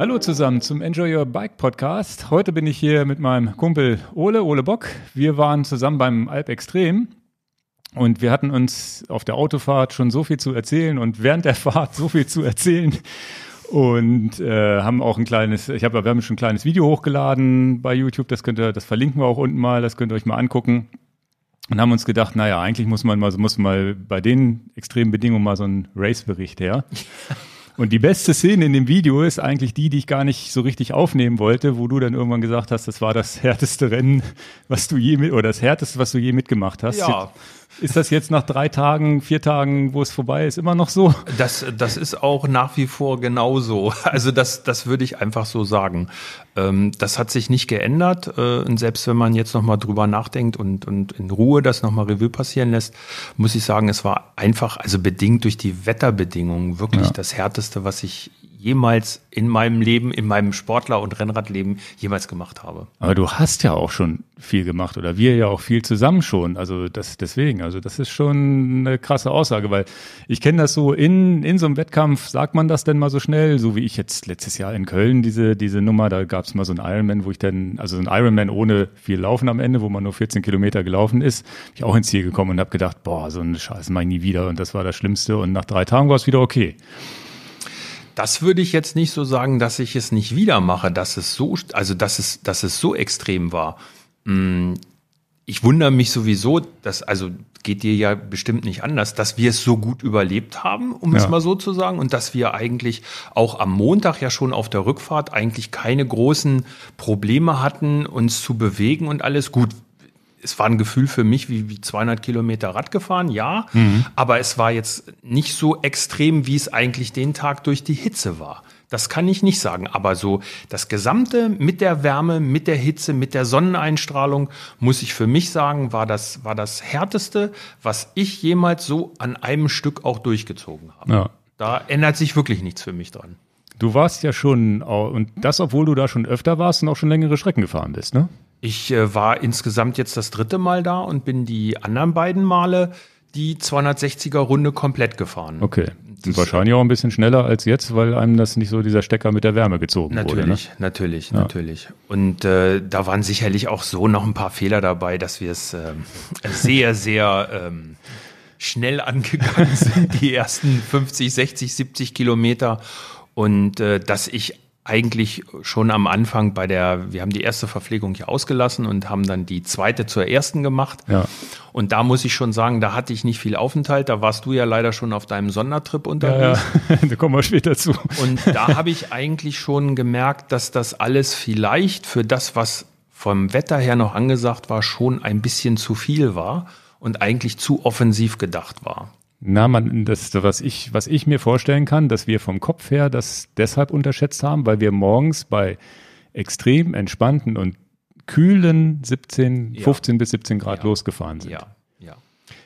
Hallo zusammen zum Enjoy Your Bike Podcast. Heute bin ich hier mit meinem Kumpel Ole, Ole Bock. Wir waren zusammen beim Alp Extrem und wir hatten uns auf der Autofahrt schon so viel zu erzählen und während der Fahrt so viel zu erzählen und äh, haben auch ein kleines, ich habe, wir haben schon ein kleines Video hochgeladen bei YouTube. Das könnt ihr, das verlinken wir auch unten mal. Das könnt ihr euch mal angucken. Und haben uns gedacht, naja, eigentlich muss man mal, muss mal bei den extremen Bedingungen mal so ein Race-Bericht her. Und die beste Szene in dem Video ist eigentlich die, die ich gar nicht so richtig aufnehmen wollte, wo du dann irgendwann gesagt hast, das war das härteste Rennen, was du je mit, oder das härteste, was du je mitgemacht hast. Ja. Ist das jetzt nach drei Tagen, vier Tagen, wo es vorbei ist, immer noch so? Das, das ist auch nach wie vor genauso. Also das, das würde ich einfach so sagen. Ähm, das hat sich nicht geändert. Äh, und selbst wenn man jetzt nochmal drüber nachdenkt und, und in Ruhe das nochmal Revue passieren lässt, muss ich sagen, es war einfach, also bedingt durch die Wetterbedingungen, wirklich Ja. das Härteste, was ich jemals in meinem Leben, in meinem Sportler- und Rennradleben jemals gemacht habe. Aber du hast ja auch schon viel gemacht oder wir ja auch viel zusammen schon. Also das deswegen, also das ist schon eine krasse Aussage, weil ich kenne das so in in so einem Wettkampf, sagt man das denn mal so schnell, so wie ich jetzt letztes Jahr in Köln diese diese Nummer, da gab es mal so einen Ironman, wo ich dann also so ein Ironman ohne viel Laufen am Ende, wo man nur 14 Kilometer gelaufen ist, bin ich auch ins Ziel gekommen und habe gedacht, boah, so eine Scheiße mach ich nie wieder und das war das Schlimmste und nach drei Tagen war es wieder okay. Das würde ich jetzt nicht so sagen, dass ich es nicht wieder mache, dass es so, also dass es, dass es so extrem war. Mm, Ich wundere mich sowieso, dass, also geht dir ja bestimmt nicht anders, dass wir es so gut überlebt haben, um es Ja. mal so zu sagen, und dass wir eigentlich auch am Montag ja schon auf der Rückfahrt eigentlich keine großen Probleme hatten, uns zu bewegen und alles gut. Es war ein Gefühl für mich wie, wie 200 Kilometer Rad gefahren, ja, aber es war jetzt nicht so extrem, wie es eigentlich den Tag durch die Hitze war. Das kann ich nicht sagen, aber so das Gesamte mit der Wärme, mit der Hitze, mit der Sonneneinstrahlung, muss ich für mich sagen, war das, war das härteste, was ich jemals so an einem Stück auch durchgezogen habe. Ja. Da ändert sich wirklich nichts für mich dran. Du warst ja schon, und das, obwohl du da schon öfter warst und auch schon längere Strecken gefahren bist, ne? Ich äh, war insgesamt jetzt das dritte Mal da und bin die anderen beiden Male die 260er Runde komplett gefahren. Okay. Und wahrscheinlich auch ein bisschen schneller als jetzt, weil einem das nicht so dieser Stecker mit der Wärme gezogen wurde. Ne? Natürlich, natürlich, natürlich. Und äh, da waren sicherlich auch so noch ein paar Fehler dabei, dass wir es ähm, sehr, sehr ähm, schnell angegangen sind, die ersten 50, 60, 70 Kilometer. Und äh, dass ich eigentlich schon am Anfang bei der, wir haben die erste Verpflegung hier ausgelassen und haben dann die zweite zur ersten gemacht. Ja. Und da muss ich schon sagen, da hatte ich nicht viel Aufenthalt. Da warst du ja leider schon auf deinem Sondertrip Ja, unterwegs. ja. da kommen wir später zu. Und da habe ich eigentlich schon gemerkt, dass das alles vielleicht für das, was vom Wetter her noch angesagt war, schon ein bisschen zu viel war und eigentlich zu offensiv gedacht war. Na, man, das, was ich, was ich mir vorstellen kann, dass wir vom Kopf her das deshalb unterschätzt haben, weil wir morgens bei extrem entspannten und kühlen 17, Ja. 15 bis 17 Grad Ja. losgefahren sind. Ja, ja.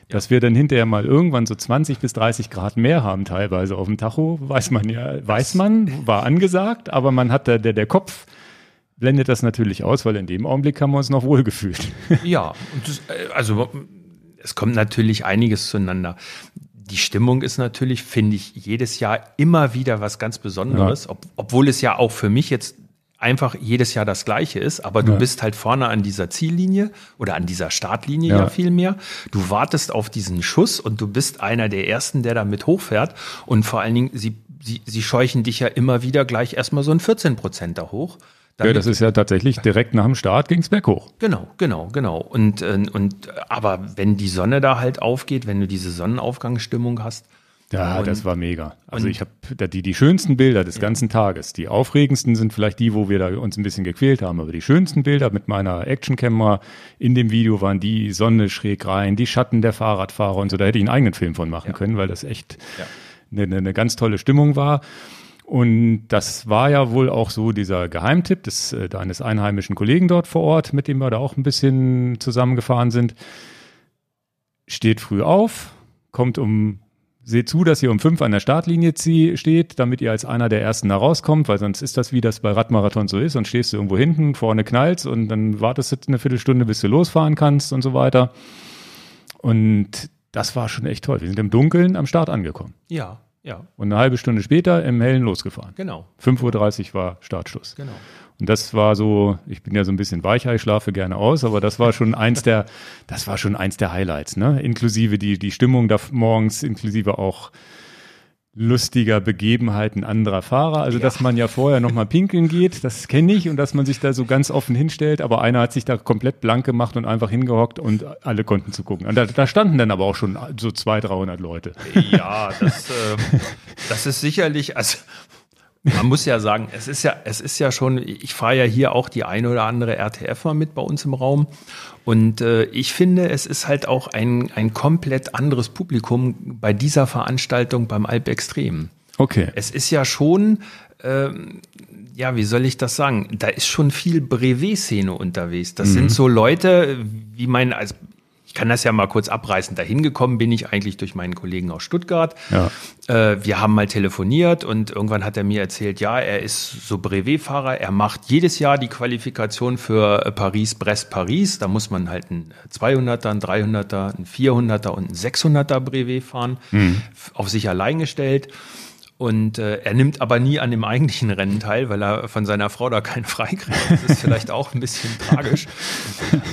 Dass wir dann hinterher mal irgendwann so 20 bis 30 Grad mehr haben, teilweise auf dem Tacho, weiß man ja, weiß man, war angesagt, aber man hat da, der, der Kopf blendet das natürlich aus, weil in dem Augenblick haben wir uns noch wohlgefühlt. Ja, und das, äh, also es kommt natürlich einiges zueinander. Die Stimmung ist natürlich, finde ich, jedes Jahr immer wieder was ganz Besonderes, ob, obwohl es ja auch für mich jetzt einfach jedes Jahr das Gleiche ist, aber du Ja. bist halt vorne an dieser Ziellinie oder an dieser Startlinie ja, Ja. viel mehr. Du wartest auf diesen Schuss und du bist einer der Ersten, der damit hochfährt und vor allen Dingen, sie, sie, sie scheuchen dich ja immer wieder gleich erstmal so ein 14 Prozent da hoch. Ja, das ist ja tatsächlich direkt nach dem Start ging's berghoch. Genau, genau, genau. Und, äh, und aber wenn die Sonne da halt aufgeht, wenn du diese Sonnenaufgangsstimmung hast, Ja, Und- das war mega. Also und- ich habe die, die schönsten Bilder des ganzen Tages. Die aufregendsten sind vielleicht die, wo wir da uns ein bisschen gequält haben. Aber die schönsten Bilder mit meiner Actionkamera in dem Video waren die Sonne schräg rein, die Schatten der Fahrradfahrer und so. Da hätte ich einen eigenen Film von machen Ja. können, weil das echt Ja. eine, eine, eine ganz tolle Stimmung war. Und das war ja wohl auch so dieser Geheimtipp des, äh, deines einheimischen Kollegen dort vor Ort, mit dem wir da auch ein bisschen zusammengefahren sind. Steht früh auf, kommt um, seht zu, dass ihr um fünf an der Startlinie steht, damit ihr als einer der Ersten da rauskommt, weil sonst ist das, wie das bei Radmarathon so ist, und stehst du irgendwo hinten, vorne knallst und dann wartest du eine Viertelstunde, bis du losfahren kannst und so weiter. Und das war schon echt toll. Wir sind im Dunkeln am Start angekommen. ja, Ja. Und eine halbe Stunde später im Hellen losgefahren. Genau. 5.30 Uhr war Startschluss. Genau. Und das war so, ich bin ja so ein bisschen Weichei, schlafe gerne aus, aber das war schon eins der, das war schon eins der Highlights, ne? Inklusive die, die Stimmung da morgens, inklusive auch lustiger Begebenheiten anderer Fahrer. Also, dass man ja vorher nochmal pinkeln geht, das kenne ich und dass man sich da so ganz offen hinstellt, aber einer hat sich da komplett blank gemacht und einfach hingehockt und alle konnten zugucken. Und da, da standen dann aber auch schon so 200, 300 Leute. Ja, das, äh, das ist sicherlich, also man muss ja sagen, es ist ja, es ist ja schon, ich fahre ja hier auch die eine oder andere RTF mal mit bei uns im Raum. Und äh, ich finde, es ist halt auch ein, ein komplett anderes Publikum bei dieser Veranstaltung beim Alp Extrem. Okay. Es ist ja schon, ähm, ja, wie soll ich das sagen? Da ist schon viel Brevet-Szene unterwegs. Das sind so Leute, wie mein, ich kann das ja mal kurz abreißen. Dahin gekommen bin ich eigentlich durch meinen Kollegen aus Stuttgart. Ja. Äh, wir haben mal telefoniert und irgendwann hat er mir erzählt, ja, er ist so Brevetfahrer. Er macht jedes Jahr die Qualifikation für äh, Paris-Brest-Paris. Da muss man halt ein 200er, ein 300er, ein 400er und ein 600er Brevet fahren. F- Auf sich allein gestellt. Und äh, er nimmt aber nie an dem eigentlichen Rennen teil, weil er von seiner Frau da keinen freikriegt. Das ist vielleicht auch ein bisschen tragisch.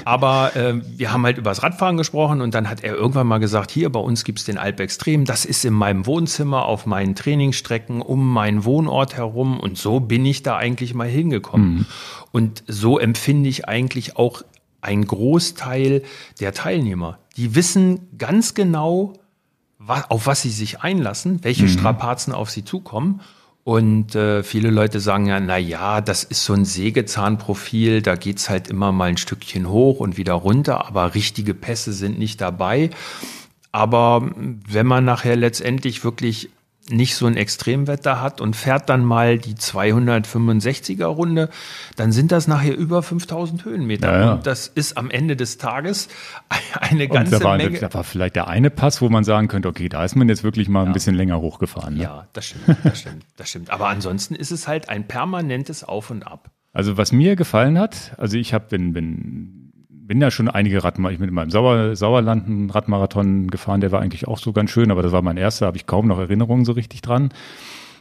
Aber äh, wir haben halt über das Radfahren gesprochen und dann hat er irgendwann mal gesagt, hier bei uns gibt's den Alp Extrem, das ist in meinem Wohnzimmer, auf meinen Trainingsstrecken, um meinen Wohnort herum. Und so bin ich da eigentlich mal hingekommen. Und so empfinde ich eigentlich auch einen Großteil der Teilnehmer. Die wissen ganz genau, auf was sie sich einlassen, welche Strapazen auf sie zukommen. Und äh, viele Leute sagen ja, na ja, das ist so ein Sägezahnprofil, da geht's halt immer mal ein Stückchen hoch und wieder runter, aber richtige Pässe sind nicht dabei. Aber wenn man nachher letztendlich wirklich nicht so ein Extremwetter hat und fährt dann mal die 265er Runde, dann sind das nachher über 5000 Höhenmeter. Ja, ja. Und das ist am Ende des Tages eine Und ganze da war, Menge. da war vielleicht der eine Pass, wo man sagen könnte, okay, da ist man jetzt wirklich mal ein bisschen länger hochgefahren. Ne? Ja, das stimmt, das stimmt, das stimmt. Aber ansonsten ist es halt ein permanentes Auf und Ab. Also was mir gefallen hat, also ich habe bin, bin, bin ja schon einige Radmarathon, ich bin in meinem Sauer, Sauerland einen Radmarathon gefahren, der war eigentlich auch so ganz schön, aber das war mein erster, habe ich kaum noch Erinnerungen so richtig dran.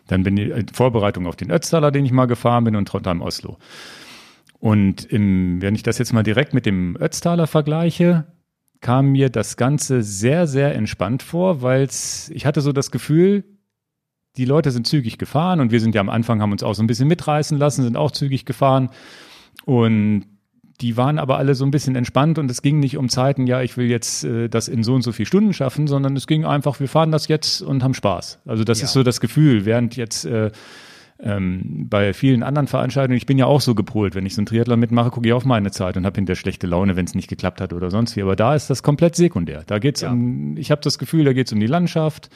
Dann bin ich in Vorbereitung auf den Ötztaler, den ich mal gefahren bin und Trondheim Oslo. Und im, wenn ich das jetzt mal direkt mit dem Ötztaler vergleiche, kam mir das Ganze sehr, sehr entspannt vor, weil ich hatte so das Gefühl, die Leute sind zügig gefahren und wir sind ja am Anfang, haben uns auch so ein bisschen mitreißen lassen, sind auch zügig gefahren. Und die waren aber alle so ein bisschen entspannt und es ging nicht um Zeiten, ja, ich will jetzt äh, das in so und so viel Stunden schaffen, sondern es ging einfach, wir fahren das jetzt und haben Spaß. Also das Ja. ist so das Gefühl, während jetzt äh, ähm, bei vielen anderen Veranstaltungen, ich bin ja auch so gepolt, wenn ich so einen Triathlon mitmache, gucke ich auf meine Zeit und habe hinterher schlechte Laune, wenn es nicht geklappt hat oder sonst wie. Aber da ist das komplett sekundär. Da geht's Ja. um, ich habe das Gefühl, da geht's um die Landschaft.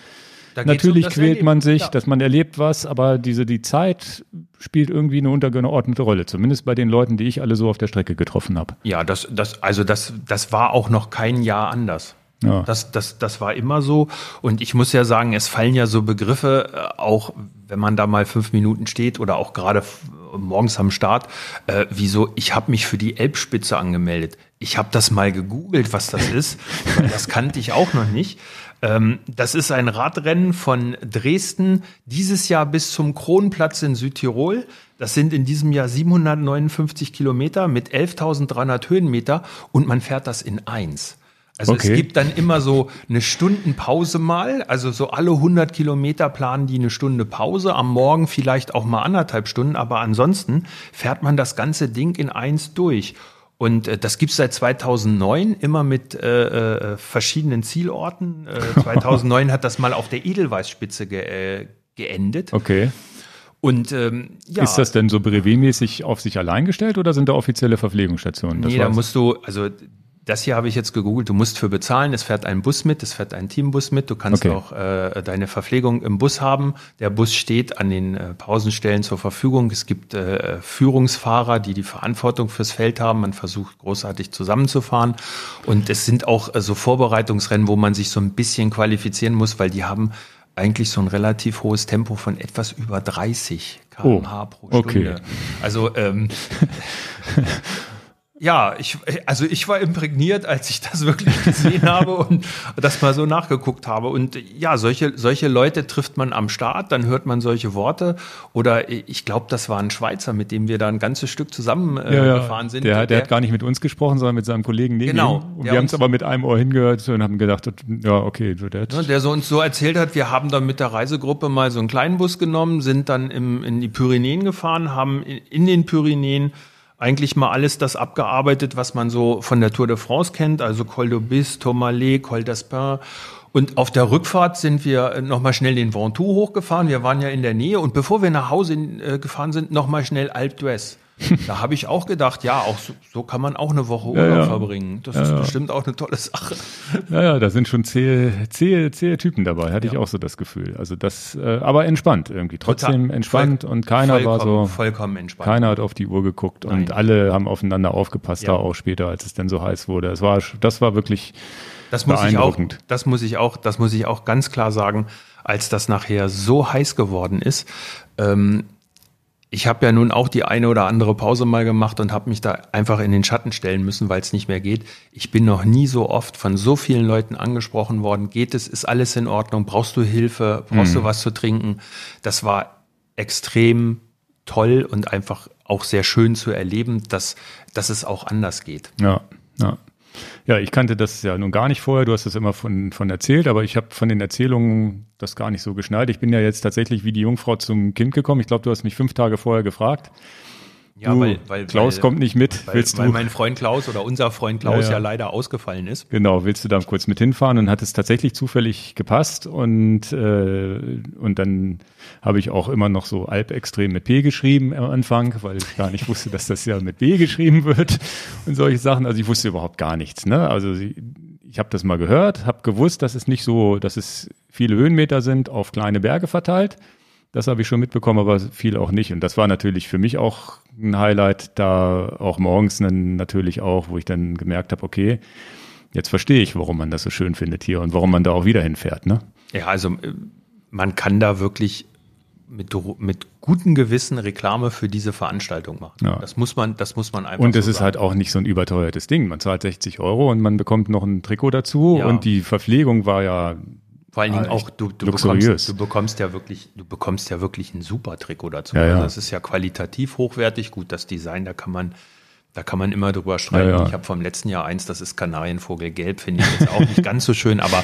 Natürlich um quält man Erleben. sich, Ja. dass man erlebt was, aber diese die Zeit spielt irgendwie eine untergeordnete Rolle, zumindest bei den Leuten, die ich alle so auf der Strecke getroffen habe. Ja, das, das, also das, das war auch noch kein Jahr anders. Ja. Das, das, das war immer so. Und ich muss ja sagen, es fallen ja so Begriffe, äh, auch wenn man da mal fünf Minuten steht oder auch gerade morgens am Start, äh, wie so, ich habe mich für die Elbspitze angemeldet. Ich habe das mal gegoogelt, was das ist, das kannte ich auch noch nicht. Ähm, das ist ein Radrennen von Dresden dieses Jahr bis zum Kronplatz in Südtirol. Das sind in diesem Jahr 759 Kilometer mit 11.300 Höhenmeter und man fährt das in eins. Also Okay. es gibt dann immer so eine Stundenpause mal, also so alle 100 Kilometer planen die eine Stunde Pause, am Morgen vielleicht auch mal anderthalb Stunden, aber ansonsten fährt man das ganze Ding in eins durch. Und äh, das gibt's seit 2009 immer mit äh, äh, verschiedenen Zielorten. Äh, 2009 hat das mal auf der Edelweißspitze ge äh, geendet. Okay. Und ähm, ja, Ist das denn so brevetmäßig auf sich allein gestellt oder sind da offizielle Verpflegungsstationen? Das nee, da musst du, also das hier habe ich jetzt gegoogelt, du musst für bezahlen, es fährt ein Bus mit, es fährt ein Teambus mit, du kannst Okay. auch äh, deine Verpflegung im Bus haben. Der Bus steht an den äh, Pausenstellen zur Verfügung. Es gibt äh, Führungsfahrer, die die Verantwortung fürs Feld haben. Man versucht großartig zusammenzufahren. Und es sind auch äh, so Vorbereitungsrennen, wo man sich so ein bisschen qualifizieren muss, weil die haben eigentlich so ein relativ hohes Tempo von etwas über 30 km/h pro Stunde. okay. Also ähm, Ja, ich, also ich war imprägniert, als ich das wirklich gesehen habe und das mal so nachgeguckt habe. Und ja, solche, solche Leute trifft man am Start, dann hört man solche Worte. Oder ich glaube, das war ein Schweizer, mit dem wir da ein ganzes Stück zusammen äh, ja, ja. gefahren sind. Der, der, der, hat gar nicht mit uns gesprochen, sondern mit seinem Kollegen neben Genau. Und wir haben es aber mit einem Ohr hingehört und haben gedacht, ja, okay. Der, der so uns so erzählt hat, wir haben dann mit der Reisegruppe mal so einen kleinen Bus genommen, sind dann im, in die Pyrenäen gefahren, haben in, in den Pyrenäen eigentlich mal alles das abgearbeitet, was man so von der Tour de France kennt, also Col d'Aubis, Tourmalet, Col d'Aspin. Und auf der Rückfahrt sind wir nochmal schnell den Ventoux hochgefahren. Wir waren ja in der Nähe. Und bevor wir nach Hause äh, gefahren sind, nochmal schnell Alpe d'Huez. Da habe ich auch gedacht, ja, auch so, so, kann man auch eine Woche Urlaub ja, ja. verbringen. Das ja, ist bestimmt auch eine tolle Sache. Ja, ja, da sind schon zähe, zähe, zähe Typen dabei, hatte ich auch so das Gefühl. Also das, äh, aber entspannt irgendwie, trotzdem entspannt voll, und keiner war so, vollkommen entspannt. Keiner hat auf die Uhr geguckt Nein. und alle haben aufeinander aufgepasst, da auch später, als es denn so heiß wurde. Es war, das war wirklich das muss ich auch, das muss ich auch, das muss ich auch ganz klar sagen, als das nachher so heiß geworden ist, ähm, ich habe ja nun auch die eine oder andere Pause mal gemacht und habe mich da einfach in den Schatten stellen müssen, weil es nicht mehr geht. Ich bin noch nie so oft von so vielen Leuten angesprochen worden. Geht es? Ist alles in Ordnung? Brauchst du Hilfe? Brauchst mhm. du was zu trinken? Das war extrem toll und einfach auch sehr schön zu erleben, dass, dass es auch anders geht. Ja, ja. Ja, ich kannte das ja nun gar nicht vorher. Du hast es immer von, von erzählt, aber ich habe von den Erzählungen das gar nicht so geschnallt. Ich bin ja jetzt tatsächlich wie die Jungfrau zum Kind gekommen. Ich glaube, du hast mich fünf Tage vorher gefragt. Ja, du, weil, weil Klaus weil, kommt nicht mit. Weil, willst du? weil mein Freund Klaus oder unser Freund Klaus ja, ja. ja, leider ausgefallen ist. Genau, willst du da kurz mit hinfahren und hat es tatsächlich zufällig gepasst und äh, und dann habe ich auch immer noch so Alpextrem mit P geschrieben am Anfang, weil ich gar nicht wusste, dass das ja mit B geschrieben wird und solche Sachen. Also ich wusste überhaupt gar nichts. Ne? Also ich habe das mal gehört, habe gewusst, dass es nicht so, dass es viele Höhenmeter sind auf kleine Berge verteilt. Das habe ich schon mitbekommen, aber viel auch nicht. Und das war natürlich für mich auch ein Highlight, da auch morgens dann natürlich auch, wo ich dann gemerkt habe, okay, jetzt verstehe ich, warum man das so schön findet hier und warum man da auch wieder hinfährt. Ne? Ja, also äh, man kann da wirklich mit, mit gutem Gewissen Reklame für diese Veranstaltung machen. Ja. Das muss man, das muss man einfach. Und es so ist halt auch nicht so ein überteuertes Ding. Man zahlt 60 Euro und man bekommt noch ein Trikot dazu ja. und die Verpflegung war ja vor allen Dingen auch, du, du, bekommst, du bekommst ja wirklich, du bekommst ja wirklich ein super Trikot dazu. Ja, ja. Also das ist ja qualitativ hochwertig, gut, das Design, da kann man, da kann man immer drüber streiten. Ja. Ich habe vom letzten Jahr eins, das ist Kanarienvogelgelb, finde ich jetzt auch nicht ganz so schön, aber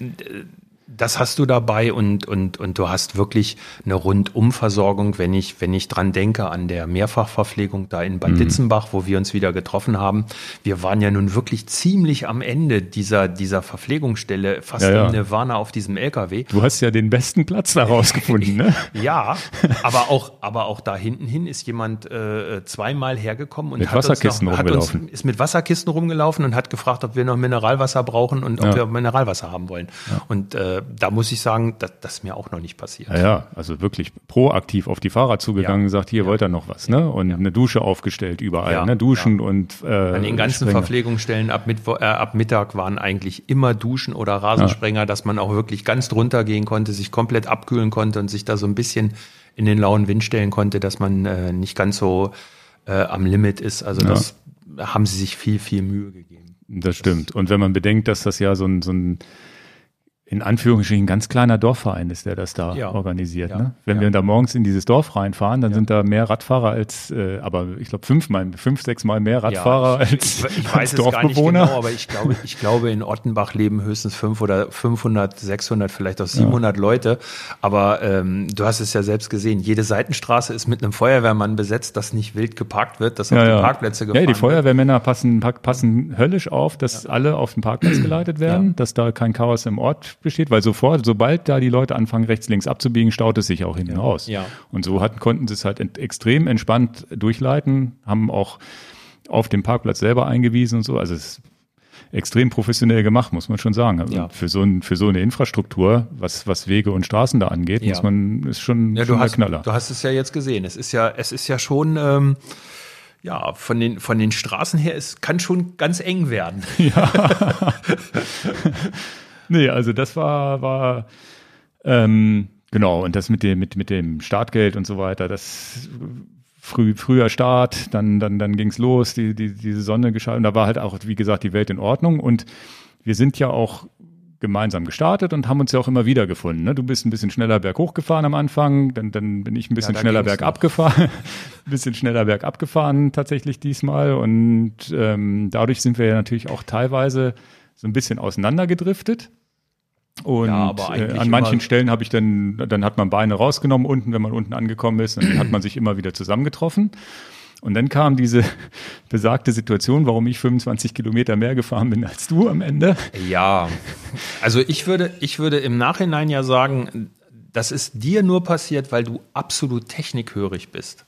das hast du dabei und, und, und du hast wirklich eine Rundumversorgung, wenn ich, wenn ich dran denke an der Mehrfachverpflegung da in Bad mhm. Ditzenbach, wo wir uns wieder getroffen haben. Wir waren ja nun wirklich ziemlich am Ende dieser, dieser Verpflegungsstelle, fast ja, ja. im Nirvana auf diesem LKW. Du hast ja den besten Platz da rausgefunden, ne? ja, aber auch, aber auch da hinten hin ist jemand äh, zweimal hergekommen und mit hat Wasserkisten uns noch, hat uns, ist mit Wasserkisten rumgelaufen und hat gefragt, ob wir noch Mineralwasser brauchen und ob ja. wir Mineralwasser haben wollen. Und äh, da muss ich sagen, das, das ist mir auch noch nicht passiert. Ja, ja, also wirklich proaktiv auf die Fahrer zugegangen, ja. gesagt, hier ja. wollt ihr noch was, ne? Und eine Dusche aufgestellt überall, ne? Duschen und äh, An den ganzen Sprenger. Verpflegungsstellen ab, Mittwo äh, ab Mittag waren eigentlich immer Duschen oder Rasensprenger, dass man auch wirklich ganz drunter gehen konnte, sich komplett abkühlen konnte und sich da so ein bisschen in den lauen Wind stellen konnte, dass man äh, nicht ganz so äh, am Limit ist. Also das haben sie sich viel, viel Mühe gegeben. Das stimmt. Und wenn man bedenkt, dass das ja so ein, so ein in Anführungsstrichen ganz kleiner Dorfverein ist, der das da ja. organisiert. Ja. Ne? Wenn ja. wir da morgens in dieses Dorf reinfahren, dann sind da mehr Radfahrer als, äh, aber ich glaube fünfmal, fünf, sechs Mal mehr Radfahrer ich, als, ich, ich weiß als Dorfbewohner. Genau, aber ich glaube, ich glaube, in Ottenbach leben höchstens fünf oder 500, 600, vielleicht auch 700 Leute. Aber ähm, du hast es ja selbst gesehen, jede Seitenstraße ist mit einem Feuerwehrmann besetzt, dass nicht wild geparkt wird, dass auf die Parkplätze gefahren Ja, die Feuerwehrmänner passen, passen höllisch auf, dass alle auf den Parkplatz geleitet werden, dass da kein Chaos im Ort besteht, weil sofort, sobald da die Leute anfangen, rechts, links abzubiegen, staut es sich auch hinten ja. raus. Ja. Und so hatten, konnten sie es halt extrem entspannt durchleiten, haben auch auf dem Parkplatz selber eingewiesen und so. Also es ist extrem professionell gemacht, muss man schon sagen. Also ja. für, so ein, für so eine Infrastruktur, was, was Wege und Straßen da angeht, ja. muss man, ist schon, ja, schon du hast, Knaller. Du hast es ja jetzt gesehen. Es ist ja, es ist ja schon, ähm, ja, von den, von den Straßen her, es kann schon ganz eng werden. Ja. nee, also das war, war ähm, genau, und das mit dem, mit, mit dem Startgeld und so weiter, das früh, früher Start, dann, dann, dann ging's los, die, die, diese Sonne geschaltet. Und da war halt auch, wie gesagt, die Welt in Ordnung. Und wir sind ja auch gemeinsam gestartet und haben uns ja auch immer wieder gefunden. Ne? Du bist ein bisschen schneller berghoch gefahren am Anfang, dann, dann bin ich ein bisschen ja, schneller bergab gefahren, ein bisschen schneller bergab gefahren tatsächlich diesmal und ähm, dadurch sind wir ja natürlich auch teilweise so ein bisschen auseinandergedriftet. Und ja, äh, an manchen Stellen habe ich dann, dann hat man Beine rausgenommen unten, wenn man unten angekommen ist, und dann hat man sich immer wieder zusammengetroffen. Und dann kam diese besagte Situation, warum ich 25 Kilometer mehr gefahren bin als du am Ende. Ja, also ich würde, ich würde im Nachhinein ja sagen, das ist dir nur passiert, weil du absolut technikhörig bist.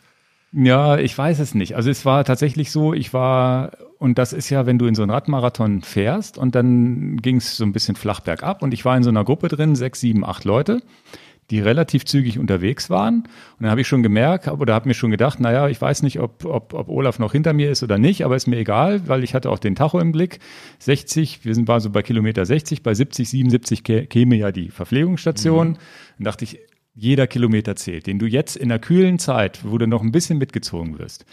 Ja, ich weiß es nicht. Also es war tatsächlich so, ich war, und das ist ja, wenn du in so einen Radmarathon fährst und dann ging es so ein bisschen flach bergab und ich war in so einer Gruppe drin, sechs, sieben, acht Leute die relativ zügig unterwegs waren. Und dann habe ich schon gemerkt oder habe mir schon gedacht, naja, ich weiß nicht, ob, ob, ob Olaf noch hinter mir ist oder nicht, aber ist mir egal, weil ich hatte auch den Tacho im Blick. 60, wir sind war so bei Kilometer 60, bei 70, 77 käme ja die Verpflegungsstation. Mhm. Dann dachte ich, jeder Kilometer zählt, den du jetzt in der kühlen Zeit, wo du noch ein bisschen mitgezogen wirst,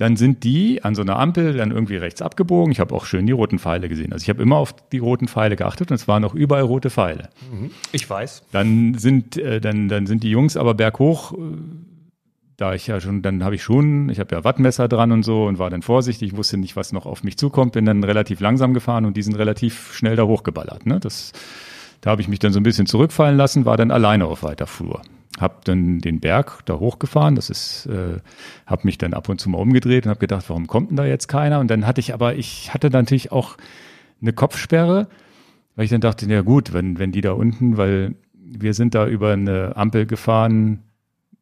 dann sind die an so einer Ampel dann irgendwie rechts abgebogen. Ich habe auch schön die roten Pfeile gesehen. Also ich habe immer auf die roten Pfeile geachtet und es waren auch überall rote Pfeile. Mhm. Ich weiß. Dann sind, äh, dann, dann sind die Jungs aber berghoch, äh, da ich ja schon, dann habe ich schon, ich habe ja Wattmesser dran und so und war dann vorsichtig, wusste nicht, was noch auf mich zukommt, bin dann relativ langsam gefahren und die sind relativ schnell da hochgeballert. Ne? Das, da habe ich mich dann so ein bisschen zurückfallen lassen, war dann alleine auf weiter Flur habe dann den Berg da hochgefahren. Das ist, äh, habe mich dann ab und zu mal umgedreht und habe gedacht, warum kommt denn da jetzt keiner? Und dann hatte ich aber, ich hatte natürlich auch eine Kopfsperre, weil ich dann dachte, ja gut, wenn wenn die da unten, weil wir sind da über eine Ampel gefahren,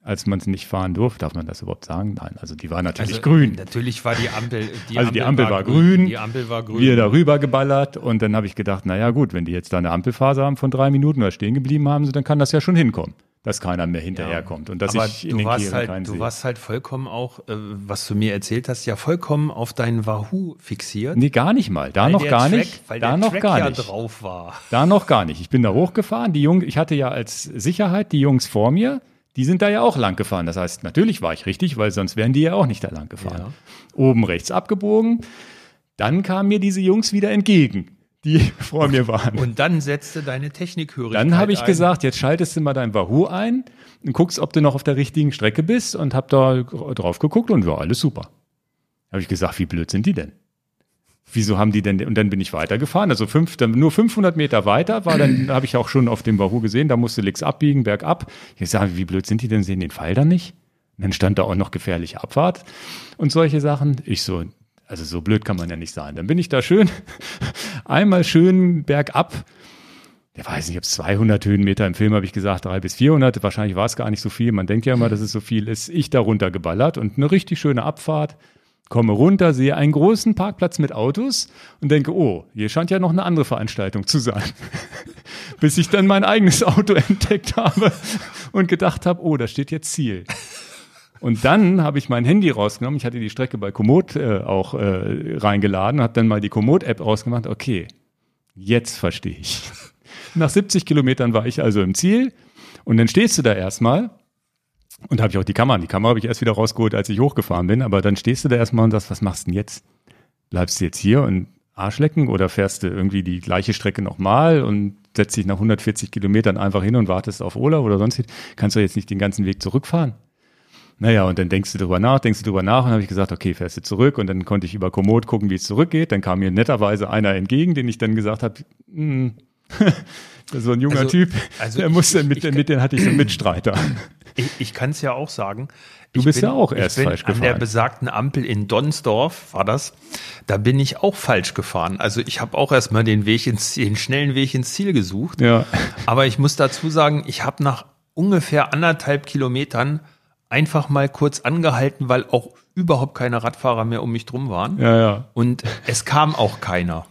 als man es nicht fahren durfte. Darf man das überhaupt sagen? Nein, also die war natürlich also, grün. Natürlich war die Ampel, die also Ampel die Ampel war, war grün, Die Ampel war grün. Wir darüber geballert und dann habe ich gedacht, naja gut, wenn die jetzt da eine Ampelphase haben von drei Minuten oder stehen geblieben haben, dann kann das ja schon hinkommen dass keiner mehr hinterherkommt ja. und dass Aber ich in du den warst halt, Du sehe. warst halt vollkommen auch, äh, was du mir erzählt hast, ja vollkommen auf deinen Wahoo fixiert. Nee, gar nicht mal. Da noch gar Track, nicht. Weil da der noch Track gar ja nicht. drauf war. Da noch gar nicht. Ich bin da hochgefahren. Die Jungs, ich hatte ja als Sicherheit die Jungs vor mir, die sind da ja auch lang gefahren. Das heißt, natürlich war ich richtig, weil sonst wären die ja auch nicht da lang gefahren. Ja. Oben rechts abgebogen. Dann kamen mir diese Jungs wieder entgegen die vor mir waren. Und dann setzte deine Technikhörigkeit Dann habe ich ein. gesagt, jetzt schaltest du mal dein Wahoo ein und guckst, ob du noch auf der richtigen Strecke bist und hab da drauf geguckt und war alles super. Habe ich gesagt, wie blöd sind die denn? Wieso haben die denn? Und dann bin ich weitergefahren. Also fünf, dann nur 500 Meter weiter war, dann habe ich auch schon auf dem Wahoo gesehen, da musste links abbiegen, bergab. Ich sage, wie blöd sind die denn? Sehen den Pfeil dann nicht? Und dann stand da auch noch gefährliche Abfahrt und solche Sachen. Ich so, also so blöd kann man ja nicht sein. Dann bin ich da schön, einmal schön bergab. Der weiß nicht, ob es 200 Höhenmeter im Film habe ich gesagt, drei bis 400. Wahrscheinlich war es gar nicht so viel. Man denkt ja immer, dass es so viel ist. Ich da runtergeballert und eine richtig schöne Abfahrt. Komme runter, sehe einen großen Parkplatz mit Autos und denke, oh, hier scheint ja noch eine andere Veranstaltung zu sein. Bis ich dann mein eigenes Auto entdeckt habe und gedacht habe, oh, da steht jetzt Ziel. Und dann habe ich mein Handy rausgenommen. Ich hatte die Strecke bei Komoot äh, auch äh, reingeladen, habe dann mal die Komoot-App rausgemacht. Okay, jetzt verstehe ich. Nach 70 Kilometern war ich also im Ziel und dann stehst du da erstmal und habe ich auch die Kamera. Die Kamera habe ich erst wieder rausgeholt, als ich hochgefahren bin. Aber dann stehst du da erstmal und sagst, was machst du denn jetzt? Bleibst du jetzt hier und Arsch lecken oder fährst du irgendwie die gleiche Strecke nochmal und setzt dich nach 140 Kilometern einfach hin und wartest auf Olaf oder sonst Kannst du jetzt nicht den ganzen Weg zurückfahren? Naja, und dann denkst du drüber nach, denkst du drüber nach und habe ich gesagt, okay, fährst du zurück und dann konnte ich über Komoot gucken, wie es zurückgeht. Dann kam mir netterweise einer entgegen, den ich dann gesagt habe, hm, so ein junger also, Typ, also der musste mit, ich, mit den hatte ich so einen Mitstreiter. Ich, ich kann es ja auch sagen. Du bist bin, ja auch erst falsch gefahren. An der besagten Ampel in Donsdorf war das. Da bin ich auch falsch gefahren. Also ich habe auch erstmal den Weg ins den schnellen Weg ins Ziel gesucht. Ja. Aber ich muss dazu sagen, ich habe nach ungefähr anderthalb Kilometern einfach mal kurz angehalten, weil auch überhaupt keine Radfahrer mehr um mich drum waren. Ja, ja. Und es kam auch keiner.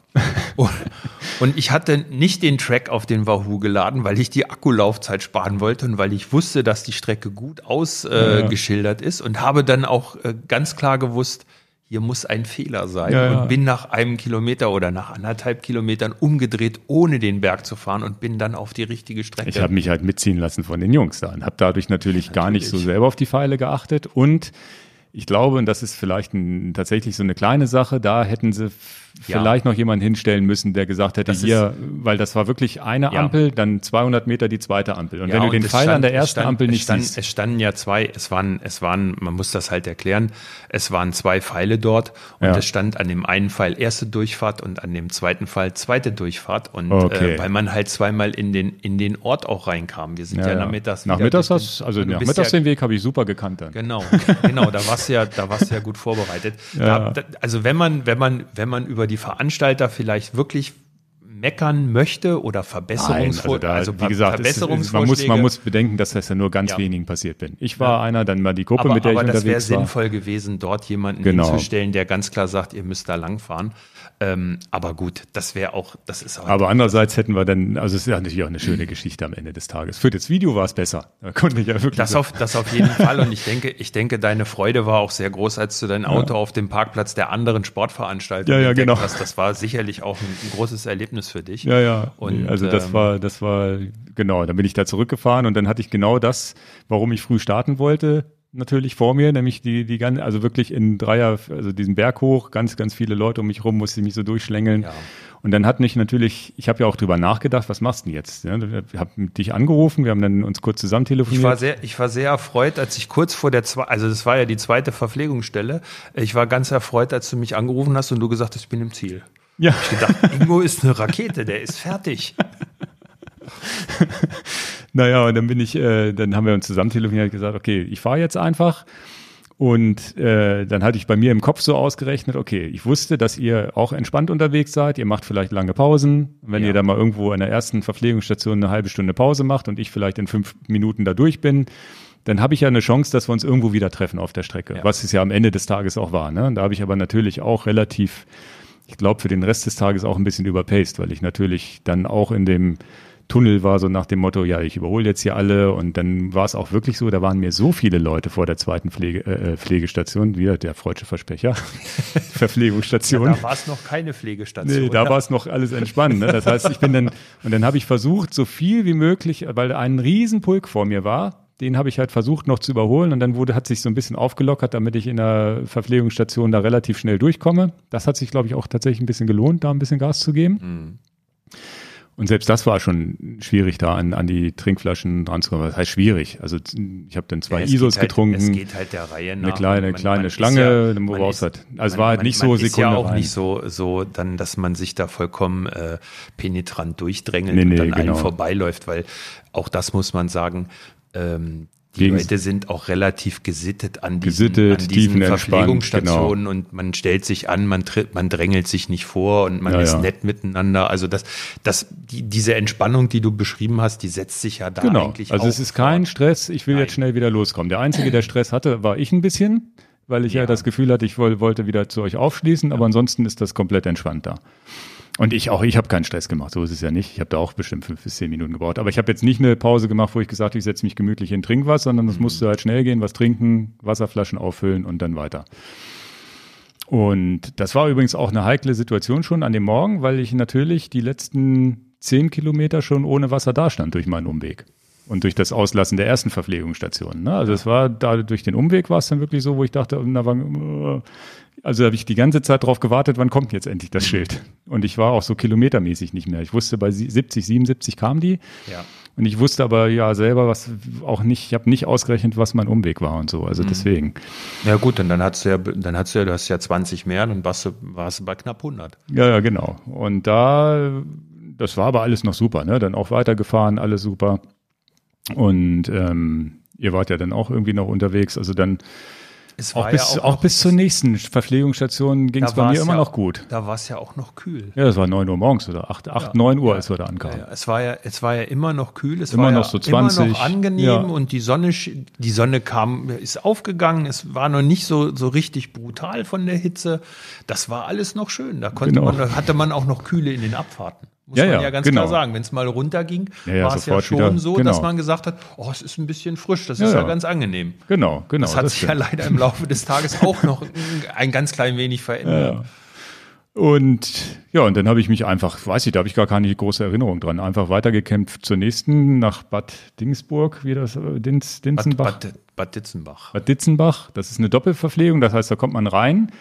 Und, ich hatte nicht den Track auf den Wahoo geladen, weil ich die Akkulaufzeit sparen wollte und weil ich wusste, dass die Strecke gut ausgeschildert äh, ja, ist und habe dann auch äh, ganz klar gewusst, hier muss ein Fehler sein Ja, ja. und bin nach einem Kilometer oder nach anderthalb Kilometern umgedreht, ohne den Berg zu fahren und bin dann auf die richtige Strecke. Ich habe mich halt mitziehen lassen von den Jungs da und habe dadurch natürlich, gar nicht so selber auf die Pfeile geachtet. Und ich glaube, und das ist vielleicht ein, tatsächlich so eine kleine Sache, da hätten sie Ja. vielleicht noch jemanden hinstellen müssen, der gesagt hätte, Das hier, weil das war wirklich eine Ja. Ampel, dann 200 Meter die zweite Ampel. Und Ja, wenn du den Pfeil stand- an der ersten stand- Ampel nicht stand, siehst, Es standen ja zwei, es waren, es waren, man muss das halt erklären, es waren zwei Pfeile dort und es stand an dem einen Pfeil erste Durchfahrt und an dem zweiten Pfeil zweite Durchfahrt und Okay. äh, weil man halt zweimal in den, in den Ort auch reinkam. Wir sind ja, nachmittags Nachmittags, hast, den- also nachmittags ja, den Weg habe ich super gekannt dann. Genau, genau, da warst du ja, da warst du ja gut vorbereitet. Da, da, also wenn man, wenn man, wenn man über die Veranstalter vielleicht wirklich meckern möchte oder Verbesserungsvor da, also wie gesagt, es ist, man, muss, Verbesserungsvorschläge. man muss bedenken, dass das ja nur ganz Ja. wenigen passiert bin. Ich war einer, dann mal die Gruppe, aber, mit der aber ich das wäre unterwegs war. sinnvoll gewesen, dort jemanden Genau. hinzustellen, der ganz klar sagt, ihr müsst da langfahren. Ähm, aber gut, das wäre auch, das ist auch. Aber andererseits hätten wir dann, also es ist ja natürlich auch eine schöne Geschichte am Ende des Tages. Für das Video war es besser. Da konnte ich ja wirklich. das auf, das auf jeden Fall. Und ich denke, ich denke, deine Freude war auch sehr groß, als du dein Auto auf dem Parkplatz der anderen Sportveranstaltung Ja, ja, genau. hast. Das war sicherlich auch ein, ein großes Erlebnis für dich. ja, ja. Und, also das ähm, war, das war, genau, dann bin ich da zurückgefahren und dann hatte ich genau das, warum ich früh starten wollte, natürlich vor mir, nämlich die, die ganze, also wirklich in Dreier, also diesen Berg hoch, ganz, ganz viele Leute um mich rum, musste ich mich so durchschlängeln. Ja. Und dann hat mich natürlich, ich habe ja auch drüber nachgedacht, was machst du denn jetzt? Ich habe dich angerufen, wir haben dann uns kurz zusammen telefoniert. Ich war sehr, ich war sehr erfreut, als ich kurz vor der zwei, also das war ja die zweite Verpflegungsstelle. Ich war ganz erfreut, als du mich angerufen hast und du gesagt hast, ich bin im Ziel. ja. Ich dachte, Ingo ist eine Rakete, der ist fertig. Naja, und dann bin ich, äh, dann haben wir uns zusammen telefoniert und gesagt, okay, ich fahre jetzt einfach. Und äh, dann hatte ich bei mir im Kopf so ausgerechnet, okay, ich wusste, dass ihr auch entspannt unterwegs seid, ihr macht vielleicht lange Pausen. Wenn Ja. ihr da mal irgendwo in der ersten Verpflegungsstation eine halbe Stunde Pause macht und ich vielleicht in fünf Minuten da durch bin, dann habe ich ja eine Chance, dass wir uns irgendwo wieder treffen auf der Strecke, Ja. was es ja am Ende des Tages auch war. Ne? Da habe ich aber natürlich auch relativ, ich glaube, für den Rest des Tages auch ein bisschen überpaced, weil ich natürlich dann auch in dem Tunnel war, so nach dem Motto, ja, ich überhole jetzt hier alle. Und dann war es auch wirklich so, da waren mir so viele Leute vor der zweiten Pflege, äh, Pflegestation, wieder der freudsche Versprecher, Verpflegungsstation. Da war es noch keine Pflegestation. Nee, da war es noch alles entspannt. Ne? Das heißt, ich bin dann, und dann habe ich versucht, so viel wie möglich, weil ein Riesenpulk vor mir war, den habe ich halt versucht noch zu überholen und dann wurde, hat sich so ein bisschen aufgelockert, damit ich in der Verpflegungsstation da relativ schnell durchkomme. Das hat sich, glaube ich, auch tatsächlich ein bisschen gelohnt, da ein bisschen Gas zu geben. Mhm. Und selbst das war schon schwierig, da an, an die Trinkflaschen dran zu kommen. Das heißt schwierig. Also ich habe dann zwei Ja, es Isos halt, getrunken. Es geht halt der Reihe nach. eine kleine, Man- kleine man ist Schlange, ja- ist- du halt. Also es man- war halt nicht so man ist Sekunde ja auch rein. nicht so, so dann, dass man sich da vollkommen äh, penetrant durchdrängelt Nee, und nee, dann genau. allen vorbeiläuft, weil auch das muss man sagen, ähm, die Leute sind auch relativ gesittet an diesen, Gesittet, an diesen Verpflegungsstationen und man stellt sich an, man tritt, man drängelt sich nicht vor und man Ja, ist ja. nett miteinander. Also das, das, die, diese Entspannung, die du beschrieben hast, die setzt sich ja da Genau. eigentlich Also auch es ist kein. Stress, ich will Nein. jetzt schnell wieder loskommen. Der Einzige, der Stress hatte, war ich ein bisschen, weil ich ja, Ja. das Gefühl hatte, ich woll, wollte wieder zu euch aufschließen, aber ansonsten ist das komplett entspannt da. Und ich auch, ich habe keinen Stress gemacht, so ist es ja nicht. Ich habe da auch bestimmt fünf bis zehn Minuten gebraucht. Aber ich habe jetzt nicht eine Pause gemacht, wo ich gesagt habe, ich setze mich gemütlich hin, trink was, sondern es musste halt schnell gehen, was trinken, Wasserflaschen auffüllen und dann weiter. Und das war übrigens auch eine heikle Situation schon an dem Morgen, weil ich natürlich die letzten zehn Kilometer schon ohne Wasser dastand durch meinen Umweg. Und durch das Auslassen der ersten Verpflegungsstation. Ne? Also es war da durch den Umweg war es dann wirklich so, wo ich dachte, na, wann, äh, also habe ich die ganze Zeit drauf gewartet, wann kommt jetzt endlich das Schild? Und ich war auch so kilometermäßig nicht mehr. Ich wusste, bei sie- 70, 77 kam die. Ja. Und ich wusste aber ja selber, was auch nicht, ich habe nicht ausgerechnet, was mein Umweg war und so. Also deswegen. Ja gut, und dann hast du ja, dann hast du ja, du hast ja 20 mehr, dann warst du, warst du bei knapp 100. Ja, ja, genau. Und da, das war aber alles noch super, ne? Dann auch weitergefahren, alles super. Und ähm, ihr wart ja dann auch irgendwie noch unterwegs. Also dann Es auch bis, auch, noch- bis zur nächsten Verpflegungsstation ging es bei mir immer ja, noch gut. Da war es ja auch noch kühl. Ja, das war neun Uhr morgens oder acht, acht, neun Uhr, als wir da ankamen. Ja, es war ja, es war ja immer noch kühl, es Immer war noch ja so 20, immer noch angenehm ja. und die Sonne, die Sonne kam, ist aufgegangen. Es war noch nicht so so richtig brutal von der Hitze. Das war alles noch schön. Da konnte Genau. man, da hatte man auch noch Kühle in den Abfahrten. Muss Ja, man ja, ja ganz genau. klar sagen. Wenn es mal runterging, Ja, ja, war es ja schon wieder, so, genau. dass man gesagt hat, oh, es ist ein bisschen frisch, das Ja, ist ja, ja. ganz angenehm. Genau, genau. Das hat sich ja stimmt. leider im Laufe des Tages auch noch ein, ganz klein wenig verändert. Ja. Und ja, und dann habe ich mich einfach, weiß ich, da habe ich gar keine große Erinnerung dran, einfach weitergekämpft zur nächsten nach Bad Dingsburg, wie das äh, Dins, Bad, Dinzenbach. Bad, Bad Ditzenbach. Bad Ditzenbach, das ist eine Doppelverpflegung, das heißt, da kommt man rein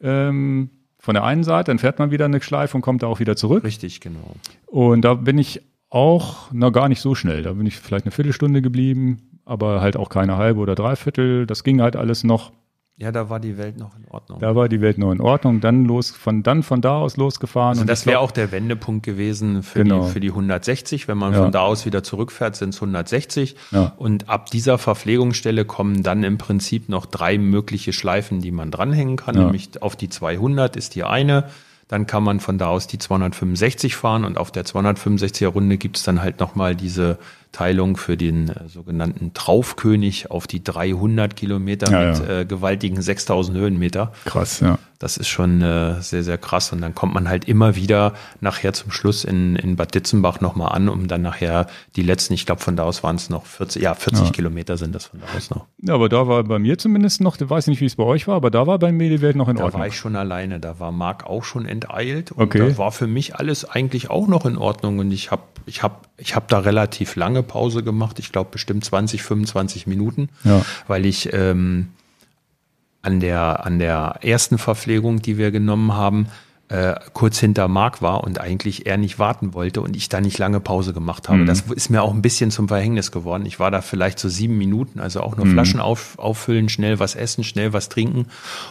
ähm, von der einen Seite, dann fährt man wieder eine Schleife und kommt da auch wieder zurück. Richtig, genau. Und da bin ich auch noch gar nicht so schnell. Da bin ich vielleicht eine Viertelstunde geblieben, aber halt auch keine halbe oder dreiviertel. Das ging halt alles noch. Ja, da war die Welt noch in Ordnung. Da war die Welt noch in Ordnung. Dann los, von dann von da aus losgefahren. Also und das wäre auch der Wendepunkt gewesen für, Genau. die, für die 160. Wenn man Ja. von da aus wieder zurückfährt, sind es 160. Ja. Und ab dieser Verpflegungsstelle kommen dann im Prinzip noch drei mögliche Schleifen, die man dranhängen kann. Ja. Nämlich auf die 200 ist die eine. Dann kann man von da aus die 265 fahren und auf der 265er Runde gibt es dann halt nochmal diese Teilung für den äh, sogenannten Traufkönig auf die 300 Kilometer Ja, mit ja. Äh, gewaltigen 6000 Höhenmeter. krass, ja. Das ist schon äh, sehr, sehr krass. Und dann kommt man halt immer wieder nachher zum Schluss in, in Bad Ditzenbach nochmal an, um dann nachher die letzten, ich glaube, von da aus waren es noch 40, ja, 40 Ja. Kilometer sind das von da aus noch. Ja, aber da war bei mir zumindest noch, ich weiß nicht, wie es bei euch war, aber da war bei mir die Welt noch in Da Ordnung. war ich schon alleine, da war Marc auch schon enteilt. Und Okay. da war für mich alles eigentlich auch noch in Ordnung. Und ich habe ich hab, ich hab da relativ lange Pause gemacht. Ich glaube bestimmt 20, 25 Minuten, Ja. weil ich ähm, an, der, an der ersten Verpflegung, die wir genommen haben, äh, kurz hinter Marc war und eigentlich er nicht warten wollte und ich da nicht lange Pause gemacht habe. Mhm. Das ist mir auch ein bisschen zum Verhängnis geworden. Ich war da vielleicht so sieben Minuten, also auch Mhm. nur Flaschen auf, auffüllen, schnell was essen, schnell was trinken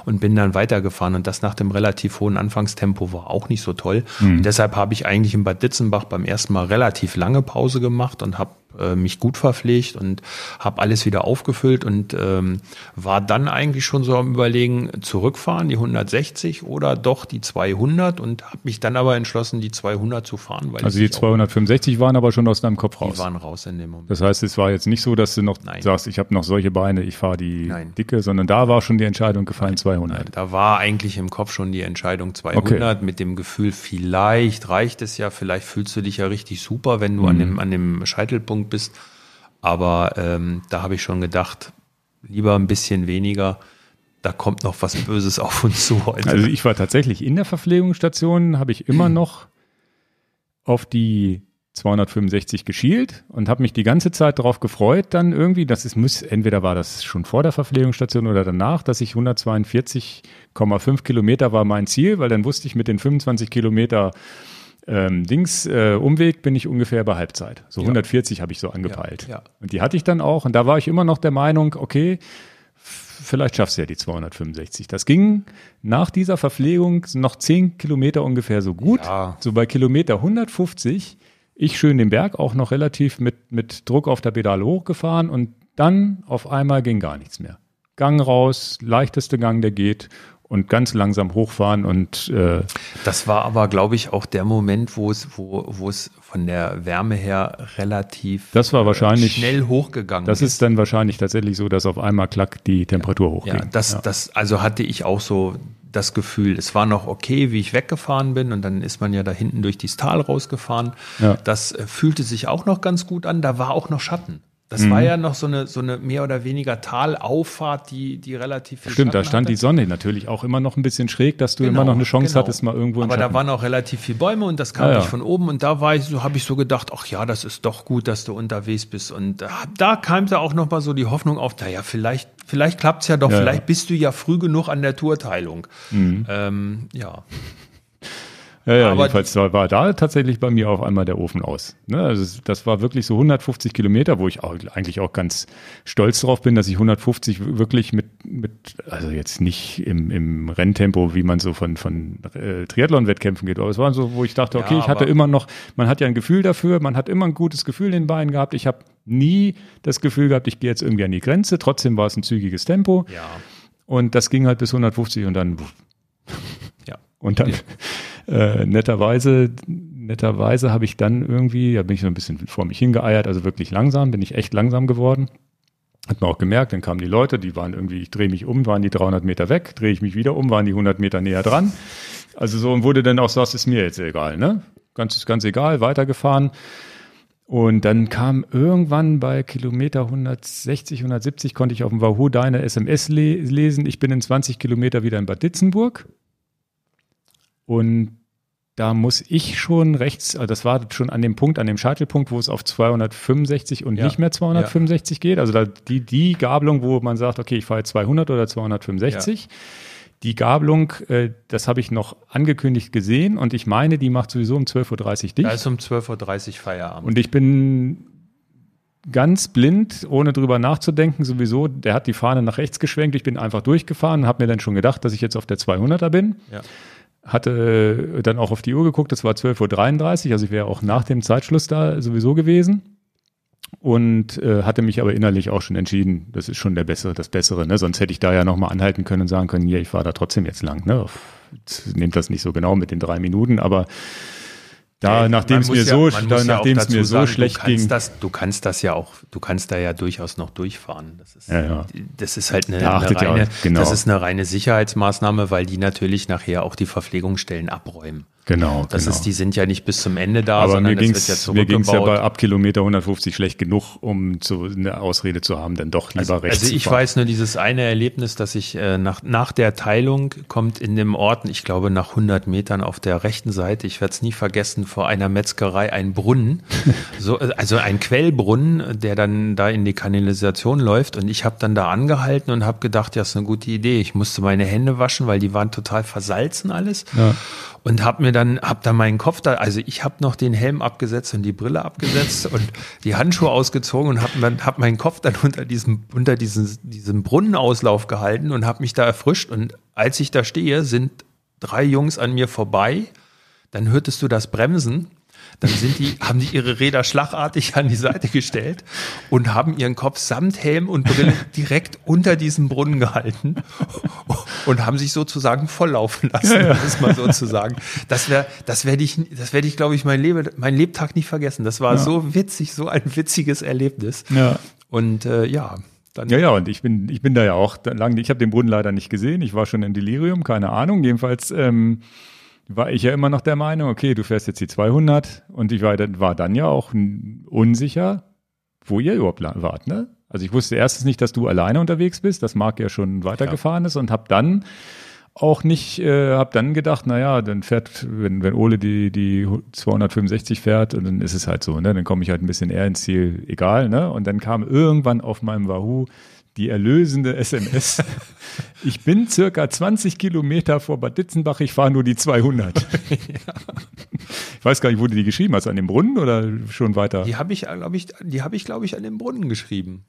und bin dann weitergefahren. Und das nach dem relativ hohen Anfangstempo war auch nicht so toll. Mhm. Und deshalb habe ich eigentlich in Bad Ditzenbach beim ersten Mal relativ lange Pause gemacht und habe äh, mich gut verpflegt und habe alles wieder aufgefüllt und ähm, war dann eigentlich schon so am überlegen, zurückfahren, die 160 oder doch die 200 und habe mich dann aber entschlossen, die 200 zu fahren, weil Also die auch- 265 waren aber schon aus deinem Kopf die raus. waren raus in dem Moment. Das heißt, es war jetzt nicht so, dass du noch Nein. sagst, ich habe noch solche Beine, ich fahre die Nein. dicke, sondern da war schon die Entscheidung gefallen, 200. Da war eigentlich im Kopf schon die Entscheidung 200 mit dem Gefühl, vielleicht reicht es ja, vielleicht fühlst du dich ja richtig super, wenn du an, dem, an dem Scheitelpunkt bist. Aber ähm, da habe ich schon gedacht, lieber ein bisschen weniger, da kommt noch was Böses auf uns zu heute. Also ich war tatsächlich in der Verpflegungsstation, habe ich immer noch auf die 265 geschielt und habe mich die ganze Zeit darauf gefreut, dann irgendwie, das ist, muss, entweder war das schon vor der Verpflegungsstation oder danach, dass ich 142,5 Kilometer war mein Ziel, weil dann wusste ich mit den 25 Kilometer ähm, Dings, äh, Umweg bin ich ungefähr bei Halbzeit. So 140 habe ich so angepeilt. Ja, ja. Und die hatte ich dann auch und da war ich immer noch der Meinung, okay, vielleicht schaffst du ja die 265. Das ging nach dieser Verpflegung noch 10 Kilometer ungefähr so gut. Ja. So bei Kilometer 150, ich schön den Berg auch noch relativ mit, mit Druck auf der Pedale hochgefahren und dann auf einmal ging gar nichts mehr. Gang raus, leichteste Gang, der geht und ganz langsam hochfahren und äh, Das war aber, glaube ich, auch der Moment, wo es, wo, wo es von der Wärme her relativ Das war wahrscheinlich- äh, schnell hochgegangen das ist dann wahrscheinlich tatsächlich so, dass auf einmal klack die Temperatur hochging. Ja, das, das, also hatte ich auch so das Gefühl, es war noch okay, wie ich weggefahren bin und dann ist man ja da hinten durch dieses Tal rausgefahren. Ja. Das äh, fühlte sich auch noch ganz gut an. Da war auch noch Schatten. Das Mhm. war ja noch so eine, so eine mehr oder weniger Talauffahrt, die, die relativ viel Stimmt, da Schatten stand hatte. die Sonne natürlich auch immer noch ein bisschen schräg, dass du Genau, immer noch eine Chance genau. hattest, mal irgendwo in Aber da waren auch relativ viele Bäume und das kam Ja, nicht von oben und da war ich so, habe ich so gedacht, ach ja, das ist doch gut, dass du unterwegs bist und da, da keimte auch noch mal so die Hoffnung auf, naja, vielleicht, vielleicht klappt's ja doch, Ja, Mhm. vielleicht bist du ja früh genug an der Tourteilung. Ähm, ja, Ja, ja, Aber- jedenfalls war, da tatsächlich bei mir auf einmal der Ofen aus. Ne, also das war wirklich so 150 Kilometer, wo ich auch, eigentlich auch ganz stolz drauf bin, dass ich 150 wirklich mit, mit also jetzt nicht im, im Renntempo, wie man so von, von äh, Triathlon-Wettkämpfen geht, aber es war so, wo ich dachte, Ja, okay, ich hatte immer noch, man hat ja ein Gefühl dafür, man hat immer ein gutes Gefühl in den Beinen gehabt. Ich habe nie das Gefühl gehabt, ich gehe jetzt irgendwie an die Grenze, trotzdem war es ein zügiges Tempo ja, und das ging halt bis 150 und dann ja. und dann äh, netterweise, netterweise habe ich dann irgendwie, da bin ich so ein bisschen vor mich hingeeiert, also wirklich langsam, bin ich echt langsam geworden. Hat man auch gemerkt, dann kamen die Leute, die waren irgendwie, ich drehe mich um, waren die 300 Meter weg, drehe ich mich wieder um, waren die 100 Meter näher dran. Also so und wurde dann auch so, das ist mir jetzt egal, ne? ganz, ganz egal, weitergefahren. Und dann kam irgendwann bei Kilometer 160, 170 konnte ich auf dem Wahoo deine SMS le lesen. Ich bin in 20 Kilometer wieder in Bad Ditzenburg. Und da muss ich schon rechts, also das war schon an dem Punkt, an dem Scheitelpunkt, wo es auf 265 und Ja. nicht mehr 265 geht. Also da, die, die Gabelung, wo man sagt, okay, ich fahre jetzt 200 oder 265. Die Gabelung, äh, das habe ich noch angekündigt gesehen und ich meine, die macht sowieso um 12.30 Uhr dicht. Da ist um 12.30 Uhr Feierabend. Und ich bin ganz blind, ohne drüber nachzudenken, sowieso, der hat die Fahne nach rechts geschwenkt, ich bin einfach durchgefahren, habe mir dann schon gedacht, dass ich jetzt auf der 200er bin. Ja. Hatte äh, dann auch auf die Uhr geguckt, das war 12.33 Uhr, also ich wäre auch nach dem Zeitschluss da sowieso gewesen. Und äh, hatte mich aber innerlich auch schon entschieden, das ist schon der bessere, das Bessere. Ne? Sonst hätte ich da ja nochmal anhalten können und sagen können, ja, ich fahre da trotzdem jetzt lang. Ne? Nehmt das nicht so genau mit den drei Minuten, aber da, Ja, nachdem es mir so, da, ja nachdem es mir so sagen, schlecht du kannst ging, Das, du kannst das ja auch, du kannst da ja durchaus noch durchfahren. Das ist. Das ist halt eine, Da eine reine, genau. das ist eine reine Sicherheitsmaßnahme, weil die natürlich nachher auch die Verpflegungsstellen abräumen. Genau, Das genau. ist, die sind ja nicht bis zum Ende da, aber sondern mir ging es wird es ja mir ging's ja zurückgebaut. bei ab Kilometer 150 schlecht genug, um zu, eine Ausrede zu haben, dann doch lieber Also, rechts also ich weiß nur dieses eine Erlebnis, dass ich äh, nach, nach der Teilung kommt in dem Ort, ich glaube nach 100 Metern auf der rechten Seite, ich werde es nie vergessen, vor einer Metzgerei ein Brunnen, so, also ein Quellbrunnen, der dann da in die Kanalisation läuft und ich habe dann da angehalten und habe gedacht, ja, ist eine gute Idee. Ich musste meine Hände waschen, weil die waren total versalzen alles Ja. Und habe mir dann hab da meinen Kopf da also ich habe noch den Helm abgesetzt und die Brille abgesetzt und die Handschuhe ausgezogen und habe dann hab meinen Kopf dann unter diesem unter diesem diesem Brunnenauslauf gehalten und habe mich da erfrischt. Und als ich da stehe sind drei Jungs an mir vorbei. Dann hörtest du das Bremsen dann sind die, haben die ihre Räder schlagartig an die Seite gestellt und haben ihren Kopf samt Helm und Brille direkt unter diesem Brunnen gehalten und haben sich sozusagen volllaufen lassen, um es mal so zu sagen. Das wäre, das werde ich, das werde ich, glaube ich, mein, Lebe, mein Lebtag nicht vergessen. Das war so witzig, so ein witziges Erlebnis. Ja. Und äh, ja, dann Ja, ja, und ich bin, ich bin da ja auch lang, ich habe den Brunnen leider nicht gesehen. Ich war schon im Delirium, keine Ahnung. Jedenfalls ähm, war ich ja immer noch der Meinung, okay, du fährst jetzt die 200 und ich war, dann- war dann ja auch unsicher, wo ihr überhaupt wart, ne? Also ich wusste erstens nicht, dass du alleine unterwegs bist, dass Marc ja schon weitergefahren ist und habe dann auch nicht, äh, habe dann gedacht, naja, dann fährt, wenn, wenn Ole die, die 265 fährt, und dann ist es halt so, ne? Dann komme ich halt ein bisschen eher ins Ziel, egal, ne? Und dann kam irgendwann auf meinem Wahoo die erlösende SMS. Ich bin circa 20 Kilometer vor Bad Ditzenbach, ich fahre nur die 200. Ich weiß gar nicht, wo du die geschrieben hast, an dem Brunnen oder schon weiter? die habe ich, glaube ich, die habe ich, glaube ich, an den Brunnen geschrieben.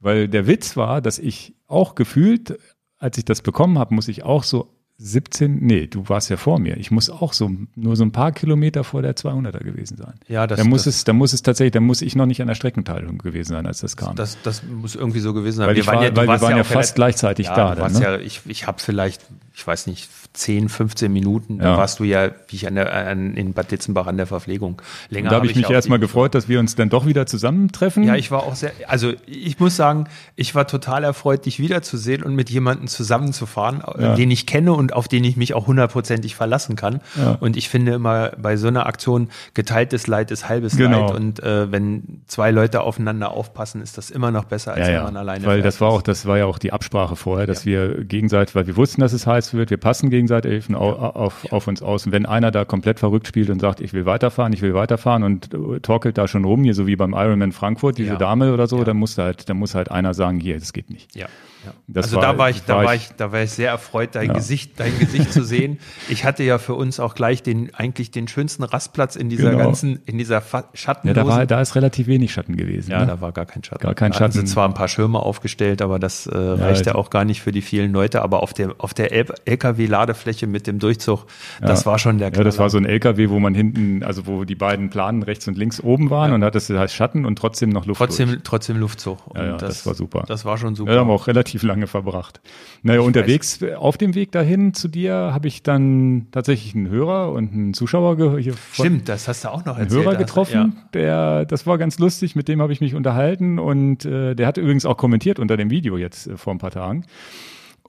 Weil der Witz war, dass ich auch gefühlt, als ich das bekommen habe, muss ich auch so 17, nee, du warst ja vor mir. Ich muss auch so nur so ein paar Kilometer vor der 200er gewesen sein. Ja, das, da muss das, es, da muss es tatsächlich, da muss ich noch nicht an der Streckenteilung gewesen sein, als das kam. das, das muss irgendwie so gewesen sein. weil ich war, du weil wir waren ja auch fast gleichzeitig Ja, da. Dann, ne? ja, ich, ich habe vielleicht, ich weiß nicht, 10, 15 Minuten, da Ja. warst du ja, wie ich an der, an, in Bad Ditzenbach an der Verpflegung. Länger da habe ich mich erstmal gefreut, dass wir uns dann doch wieder zusammentreffen. Ja, ich war auch sehr, also ich muss sagen, ich war total erfreut, dich wiederzusehen und mit jemandem zusammenzufahren, äh, Ja. den ich kenne und auf den ich mich auch hundertprozentig verlassen kann. Ja. Und ich finde immer bei so einer Aktion geteiltes Leid ist halbes Genau. Leid. Und äh, wenn zwei Leute aufeinander aufpassen, ist das immer noch besser, als wenn man alleine weil das war auch, das war ja auch die Absprache vorher, dass wir gegenseitig, weil wir wussten, dass es heiß wird, wir passen gegenseitig auf, auf, auf uns aus. Und wenn einer da komplett verrückt spielt und sagt, ich will weiterfahren, ich will weiterfahren und äh, torkelt da schon rum, hier so wie beim Ironman Frankfurt, diese Ja. Dame oder so, Ja. dann muss halt, dann muss halt einer sagen, hier, das geht nicht. Ja. Ja. Das also war- da war ich, da war ich- da war ich sehr erfreut, dein Ja. Gesicht, dein Gesicht zu sehen. Ich hatte ja für uns auch gleich den, eigentlich den schönsten Rastplatz in dieser Genau. ganzen, in dieser Fa- Ja, da war, da ist relativ wenig Schatten gewesen. Ja, ne? da war gar kein Schatten. Gar kein Da hatten Schatten. Sie zwar ein paar Schirme aufgestellt, aber das äh, reicht ja also- auch gar nicht für die vielen Leute. Aber auf der, auf der LKW-Ladefläche mit dem Durchzug, das war schon der Ja, das war so ein LKW, wo man hinten, also wo die beiden Planen rechts und links oben waren und da hattest du halt Schatten und trotzdem noch Luft. durch. trotzdem, trotzdem Luftzug. Und Ja, ja, das war super. Das war schon super. Ja, da haben wir auch relativ lange verbracht. Naja, unterwegs äh, auf dem Weg dahin zu dir habe ich dann tatsächlich einen Hörer und einen Zuschauer hier Stimmt, das hast du auch noch einen erzählt. Hörer getroffen, der, das war ganz lustig, mit dem habe ich mich unterhalten und äh, der hat übrigens auch kommentiert unter dem Video jetzt äh, vor ein paar Tagen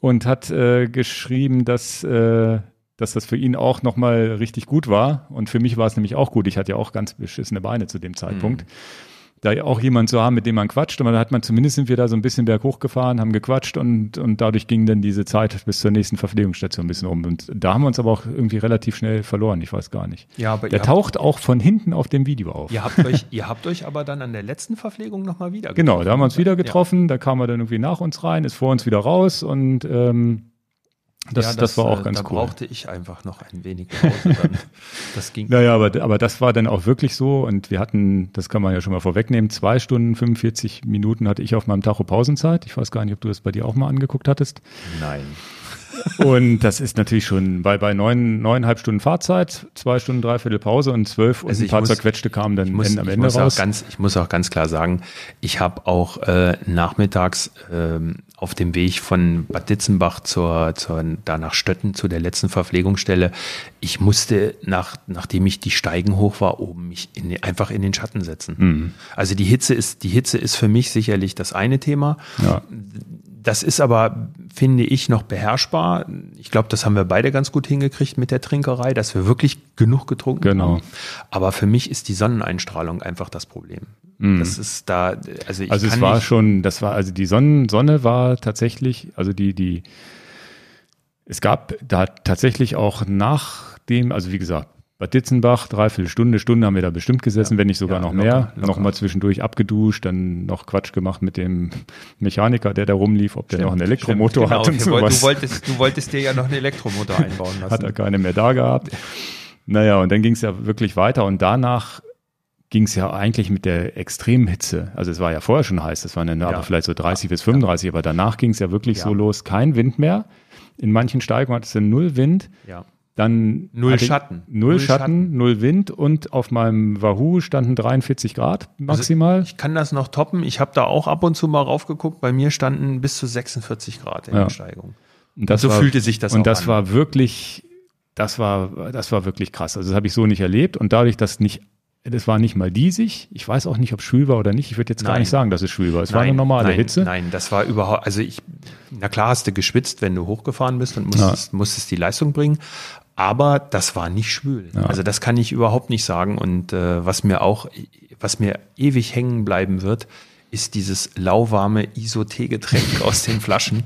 und hat äh, geschrieben, dass, äh, dass das für ihn auch nochmal richtig gut war. Und für mich war es nämlich auch gut. Ich hatte ja auch ganz beschissene Beine zu dem Zeitpunkt. Mhm da auch jemand zu haben, mit dem man quatscht. Und da hat man zumindest sind wir da so ein bisschen berghoch gefahren, haben gequatscht und, und dadurch ging dann diese Zeit bis zur nächsten Verpflegungsstation ein bisschen um. Und da haben wir uns aber auch irgendwie relativ schnell verloren. Ich weiß gar nicht. Ja, aber der taucht auch von hinten auf dem Video auf. Ihr habt euch, ihr habt euch aber dann an der letzten Verpflegung nochmal wieder getroffen. Genau, da haben wir uns wieder getroffen. Ja. Da kam er dann irgendwie nach uns rein, ist vor uns wieder raus und ähm, das, ja, das, das, war auch äh, ganz da cool. Da brauchte ich einfach noch ein wenig Pause. Dann. Das ging. Naja, aber, aber das war dann auch wirklich so. Und wir hatten, das kann man ja schon mal vorwegnehmen, zwei Stunden 45 Minuten hatte ich auf meinem Tacho Pausenzeit. Ich weiß gar nicht, ob du das bei dir auch mal angeguckt hattest. Nein. Und das ist natürlich schon bei, bei neun, neuneinhalb Stunden Fahrzeit, zwei Stunden, dreiviertel Pause und zwölf also und ein paar muss, zerquetschte kamen dann muss, am Ende raus. Ganz, ich muss auch ganz klar sagen, ich habe auch äh, nachmittags ähm, auf dem Weg von Bad Ditzenbach zur, zur, da nach Stötten zu der letzten Verpflegungsstelle, ich musste, nach, nachdem ich die Steigen hoch war, oben mich in, einfach in den Schatten setzen. Mhm. Also die Hitze ist, die Hitze ist für mich sicherlich das eine Thema. Ja das ist aber, finde ich, noch beherrschbar. Ich glaube, das haben wir beide ganz gut hingekriegt mit der Trinkerei, dass wir wirklich genug getrunken genau. haben. Aber für mich ist die Sonneneinstrahlung einfach das Problem. Mhm. Das ist da, also ich Also es war schon, das war, also die Sonnen, Sonne war tatsächlich, also die, die, es gab da tatsächlich auch nach dem, also wie gesagt, Bad Ditzenbach, dreiviertel Stunde, Stunde haben wir da bestimmt gesessen, ja, wenn nicht sogar ja, noch locker, mehr. Locker. Nochmal zwischendurch abgeduscht, dann noch Quatsch gemacht mit dem Mechaniker, der da rumlief, ob der stimmt, noch einen Elektromotor stimmt, genau. hat und sowas. Du wolltest, du wolltest dir ja noch einen Elektromotor einbauen lassen. Hat er keine mehr da gehabt. Naja, und dann ging es ja wirklich weiter und danach ging es ja eigentlich mit der extremen Hitze. Also es war ja vorher schon heiß, das waren dann ja. aber vielleicht so 30 bis 35, aber danach ging es ja wirklich so los, kein Wind mehr. In manchen Steigungen hat es null Wind. Ja. Dann null Schatten. Null, null Schatten, Schatten, null Wind und auf meinem Wahoo standen 43 Grad maximal. Also ich kann das noch toppen. Ich habe da auch ab und zu mal raufgeguckt. Bei mir standen bis zu 46 Grad in ja. der Steigung. Und, und so war, fühlte sich das Und das an. war wirklich, das war, das war wirklich krass. Also das habe ich so nicht erlebt. Und dadurch, dass nicht das war nicht mal diesig. Ich weiß auch nicht, ob es schwül war oder nicht. Ich würde jetzt gar nicht sagen, dass es schwül war. Es nein, war eine normale nein, Hitze. Nein, das war überhaupt, also ich, na klar hast du geschwitzt, wenn du hochgefahren bist und musstest, ja. musstest die Leistung bringen. Aber das war nicht schwül. Ja. Also das kann ich überhaupt nicht sagen. Und äh, was mir auch, was mir ewig hängen bleiben wird, ist dieses lauwarme Isotee-Getränk aus den Flaschen.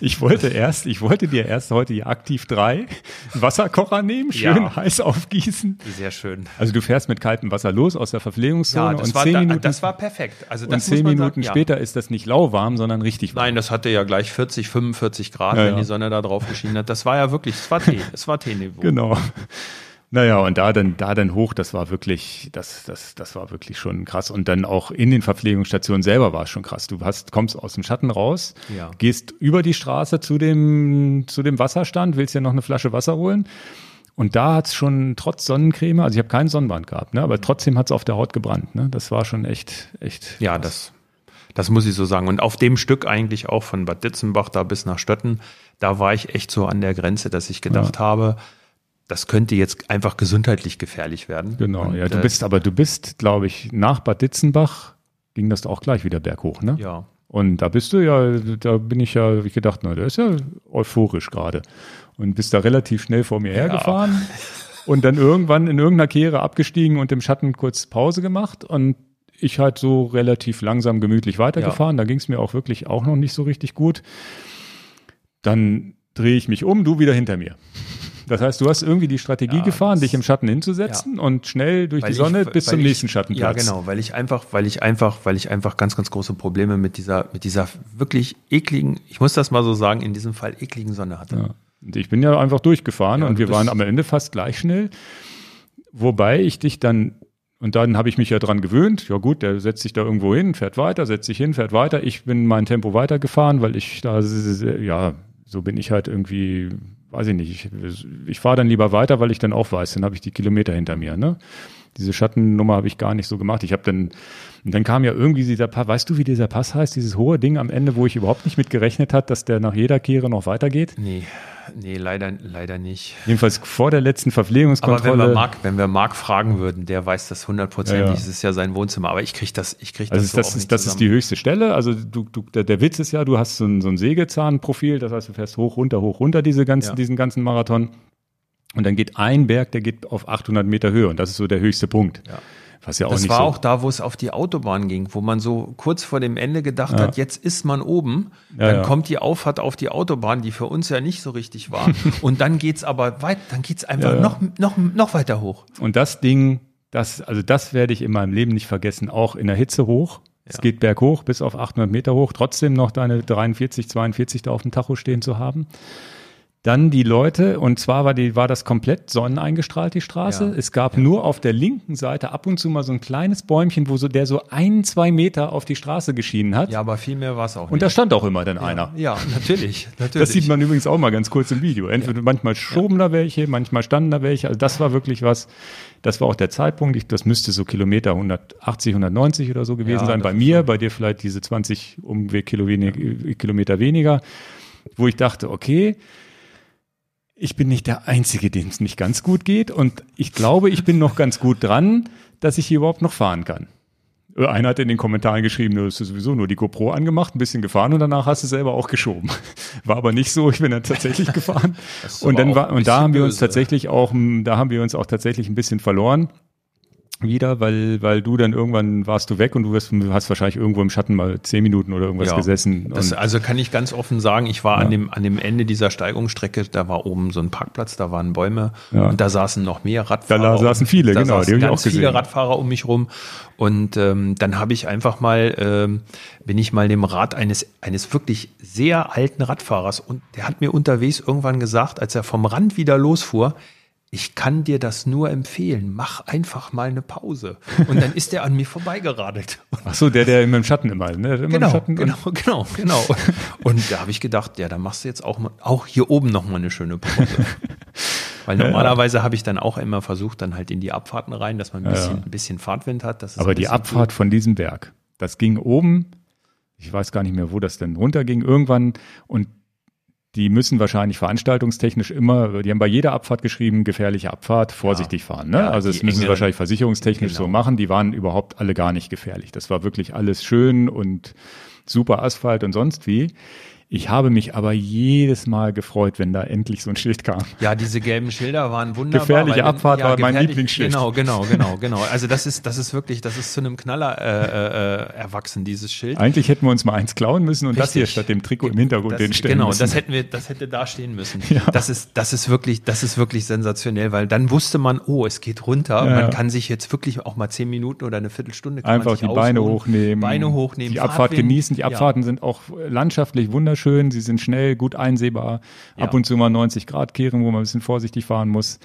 Ich wollte erst, ich wollte dir erst heute die Aktiv 3 Wasserkocher nehmen, schön ja. heiß aufgießen. Sehr schön. Also du fährst mit kaltem Wasser los aus der Verpflegungszone ja, und zehn da, Minuten. Das war perfekt. Also und zehn Minuten sagen, später ja. ist das nicht lauwarm, sondern richtig warm. Nein, das hatte ja gleich 40, 45 Grad, wenn die Sonne da drauf geschienen hat. Das war ja wirklich, es war Tee, es war Teeniveau. Genau. Naja, und da dann, da dann hoch, das war wirklich, das, das, das war wirklich schon krass. Und dann auch in den Verpflegungsstationen selber war es schon krass. Du hast, kommst aus dem Schatten raus, ja. gehst über die Straße zu dem, zu dem Wasserstand, willst ja noch eine Flasche Wasser holen. Und da hat's schon trotz Sonnencreme, also ich habe keinen Sonnenbrand gehabt, ne, aber trotzdem hat's auf der Haut gebrannt. Ne? Das war schon echt, echt. Ja, das, das muss ich so sagen. Und auf dem Stück eigentlich auch von Bad Ditzenbach da bis nach Stötten, da war ich echt so an der Grenze, dass ich gedacht ja. habe, das könnte jetzt einfach gesundheitlich gefährlich werden. Genau, und, ja, du äh, bist, aber du bist, glaube ich, nach Bad Ditzenbach ging das auch gleich wieder berghoch, ne? Ja. Und da bist du ja, da bin ich ja, wie ich gedacht, na, der ist ja euphorisch gerade. Und bist da relativ schnell vor mir ja. hergefahren und dann irgendwann in irgendeiner Kehre abgestiegen und im Schatten kurz Pause gemacht und ich halt so relativ langsam gemütlich weitergefahren. Ja. Da ging es mir auch wirklich auch noch nicht so richtig gut. Dann drehe ich mich um, du wieder hinter mir. Das heißt, du hast irgendwie die Strategie ja, gefahren, dich im Schatten hinzusetzen ja. und schnell durch weil die Sonne ich, bis zum ich, nächsten Schattenplatz. Ja, genau, weil ich einfach, weil ich einfach, weil ich einfach ganz, ganz große Probleme mit dieser, mit dieser wirklich ekligen, ich muss das mal so sagen, in diesem Fall ekligen Sonne hatte. Ja. Und ich bin ja einfach durchgefahren und wir waren am Ende fast gleich schnell. Wobei ich dich dann und dann habe ich mich ja dran gewöhnt. Ja gut, der setzt sich da irgendwo hin, fährt weiter, setzt sich hin, fährt weiter. Ich bin mein Tempo weitergefahren, weil ich da, ja, so bin ich halt irgendwie weiß ich nicht, ich, ich fahre dann lieber weiter, weil ich dann auch weiß, dann habe ich die Kilometer hinter mir. Ne? Diese Schattennummer habe ich gar nicht so gemacht. Ich habe dann, und dann kam ja irgendwie dieser Pass, weißt du, wie dieser Pass heißt, dieses hohe Ding am Ende, wo ich überhaupt nicht mit gerechnet hat, dass der nach jeder Kehre noch weitergeht? Nee, nee, leider, leider nicht. Jedenfalls vor der letzten Verpflegungskontrolle. Aber wenn wir Marc, wenn wir Marc fragen würden, der weiß das hundertprozentig, ja, ja. es ist ja sein Wohnzimmer, aber ich kriege das, ich kriege also das, so das, ist, das ist die höchste Stelle, also du, du, der, der Witz ist ja, du hast so ein, so ein Sägezahnprofil, das heißt, du fährst hoch, runter, hoch, runter diese ganzen, ja. diesen ganzen Marathon. Und dann geht ein Berg, der geht auf 800 Meter Höhe und das ist so der höchste Punkt. Ja. Was ja auch das nicht war so auch da, wo es auf die Autobahn ging, wo man so kurz vor dem Ende gedacht Ja. hat, jetzt ist man oben, Ja, dann ja. kommt die Auffahrt auf die Autobahn, die für uns ja nicht so richtig war. und dann geht's aber weit, dann geht's einfach noch, noch, noch weiter hoch. Und das Ding, das, also das werde ich in meinem Leben nicht vergessen, auch in der Hitze hoch. Es geht berghoch bis auf 800 Meter hoch, trotzdem noch deine 43, 42 da auf dem Tacho stehen zu haben. Dann die Leute, und zwar war, die, war das komplett sonneneingestrahlt, die Straße. Ja. Es gab nur auf der linken Seite ab und zu mal so ein kleines Bäumchen, wo so der so ein, zwei Meter auf die Straße geschienen hat. Ja, aber viel mehr war es auch und da stand auch immer dann einer. Ja, natürlich, natürlich. Das sieht man übrigens auch mal ganz kurz im Video. Entweder manchmal schoben da welche, manchmal standen da welche. Also das war wirklich was. Das war auch der Zeitpunkt. Das müsste so Kilometer 180, 190 oder so gewesen Ja, sein. Bei mir, bei dir vielleicht diese 20 Umwegkilometer weniger, wo ich dachte, okay, ich bin nicht der Einzige, dem es nicht ganz gut geht. Und ich glaube, ich bin noch ganz gut dran, dass ich hier überhaupt noch fahren kann. Äh, Einer hat in den Kommentaren geschrieben, du hast sowieso nur die GoPro angemacht, ein bisschen gefahren und danach hast du selber auch geschoben. War aber nicht so, ich bin dann tatsächlich gefahren. Und dann war, und da haben wir uns böse. tatsächlich auch, da haben wir uns auch tatsächlich ein bisschen verloren wieder, weil, weil du dann irgendwann warst du weg und du wirst, hast wahrscheinlich irgendwo im Schatten mal zehn Minuten oder irgendwas Ja, gesessen. Das, also kann ich ganz offen sagen, ich war Ja. an, dem, an dem Ende dieser Steigungsstrecke, da war oben so ein Parkplatz, da waren Bäume Ja. und da saßen noch mehr Radfahrer. Da la- saßen viele, da genau, die saßen hab ich ganz auch gesehen. viele Radfahrer um mich rum und ähm, dann habe ich einfach mal, ähm, bin ich mal dem Rat eines, eines wirklich sehr alten Radfahrers und der hat mir unterwegs irgendwann gesagt, als er vom Rand wieder losfuhr, ich kann dir das nur empfehlen. Mach einfach mal eine Pause. Und dann ist er an mir vorbeigeradelt. ach so, der, der immer im Schatten immer, ne? Der Immer im Genau, Schatten genau, genau, genau. Und da habe ich gedacht, ja, da machst du jetzt auch mal, auch hier oben noch mal eine schöne Pause. Weil normalerweise habe ich dann auch immer versucht, dann halt in die Abfahrten rein, dass man ein bisschen, ein bisschen Fahrtwind hat. Aber die Abfahrt von diesem Berg, das ging oben, ich weiß gar nicht mehr, wo das denn runterging, irgendwann und die müssen wahrscheinlich veranstaltungstechnisch immer, die haben bei jeder Abfahrt geschrieben, gefährliche Abfahrt, vorsichtig fahren. Ne? Ja, also das müssen sie engeren- wahrscheinlich versicherungstechnisch Genau. so machen. Die waren überhaupt alle gar nicht gefährlich. Das war wirklich alles schön und super Asphalt und sonst wie. Ich habe mich aber jedes Mal gefreut, wenn da endlich so ein Schild kam. Ja, diese gelben Schilder waren wunderbar. Gefährliche weil Abfahrt war mein Lieblingsschild. Genau, genau, genau, genau. Also das ist, das ist wirklich, das ist zu einem Knaller äh, äh, erwachsen, dieses Schild. Eigentlich hätten wir uns mal eins klauen müssen und das hier Richtig. statt dem Trikot im Hintergrund das, den stellen Genau, müssen. das hätten wir, das hätte da stehen müssen. Ja. Das ist, das ist wirklich, das ist wirklich sensationell, weil dann wusste man, oh, es geht runter. Ja, man ja. kann sich jetzt wirklich auch mal zehn Minuten oder eine Viertelstunde Einfach die Beine ausruhen, hochnehmen. Beine hochnehmen, Die Abfahrt genießen. Die Ja. Abfahrten sind auch landschaftlich wunderschön. Sie sind schnell, gut einsehbar. Ja. Ab und zu mal 90 Grad kehren, wo man ein bisschen vorsichtig fahren muss.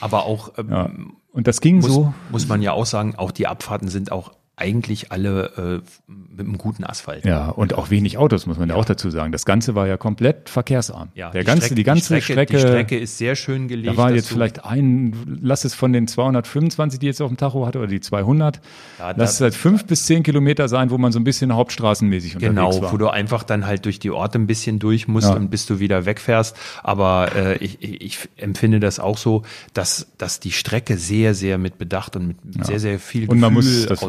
Aber auch ähm, Ja. Und das ging muss, so. muss man ja auch sagen, auch die Abfahrten sind auch eigentlich alle äh, mit einem guten Asphalt. Ja, und auch wenig Autos, muss man ja, auch dazu sagen. Das Ganze war ja komplett verkehrsarm. Ja, Der ganze, Strecke, die ganze Strecke, Die Strecke ist sehr schön gelegt. da war jetzt vielleicht ein, lass es von den 225, die jetzt auf dem Tacho hatte, oder die 200, Ja, lass es halt fünf bis zehn Kilometer sein, wo man so ein bisschen hauptstraßenmäßig unterwegs Genau, war. wo du einfach dann halt durch die Orte ein bisschen durch musst Ja. und bis du wieder wegfährst. Aber äh, ich, ich, empfinde das auch so, dass, dass die Strecke sehr, sehr mit Bedacht und mit sehr, sehr viel Und man Gefühl muss, das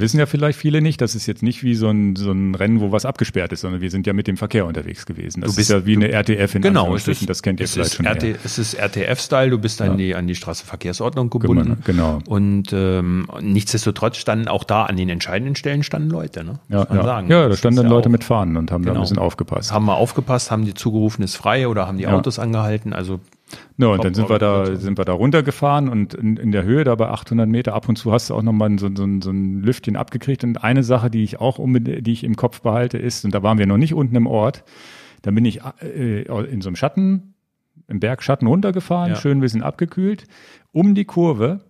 wissen ja vielleicht viele nicht, das ist jetzt nicht wie so ein, so ein Rennen, wo was abgesperrt ist, sondern wir sind ja mit dem Verkehr unterwegs gewesen. Das Du bist- ist ja wie eine RTF in Genau, Anführungsstrichen, ist, das kennt ihr vielleicht schon. RT, eher. Es ist RTF-Style, du bist an, die, an die Straßenverkehrsordnung gebunden. Genau. Und ähm, nichtsdestotrotz standen auch da an den entscheidenden Stellen standen Leute, ne? Ja, ja. sagen. ja, da standen dann ja Leute auch- mit Fahnen und haben da ein Genau. bisschen aufgepasst. Haben wir aufgepasst, haben die zugerufen, ist frei oder haben die Ja. Autos angehalten. Also Ja, und dann sind wir da, sind wir da runtergefahren und in, in der Höhe, da bei 800 Meter, ab und zu hast du auch nochmal so, so, so ein Lüftchen abgekriegt. Und eine Sache, die ich auch die ich im Kopf behalte, ist, und da waren wir noch nicht unten im Ort, da bin ich äh, in so einem Schatten, im Bergschatten runtergefahren, Ja. schön ein bisschen abgekühlt, um die Kurve.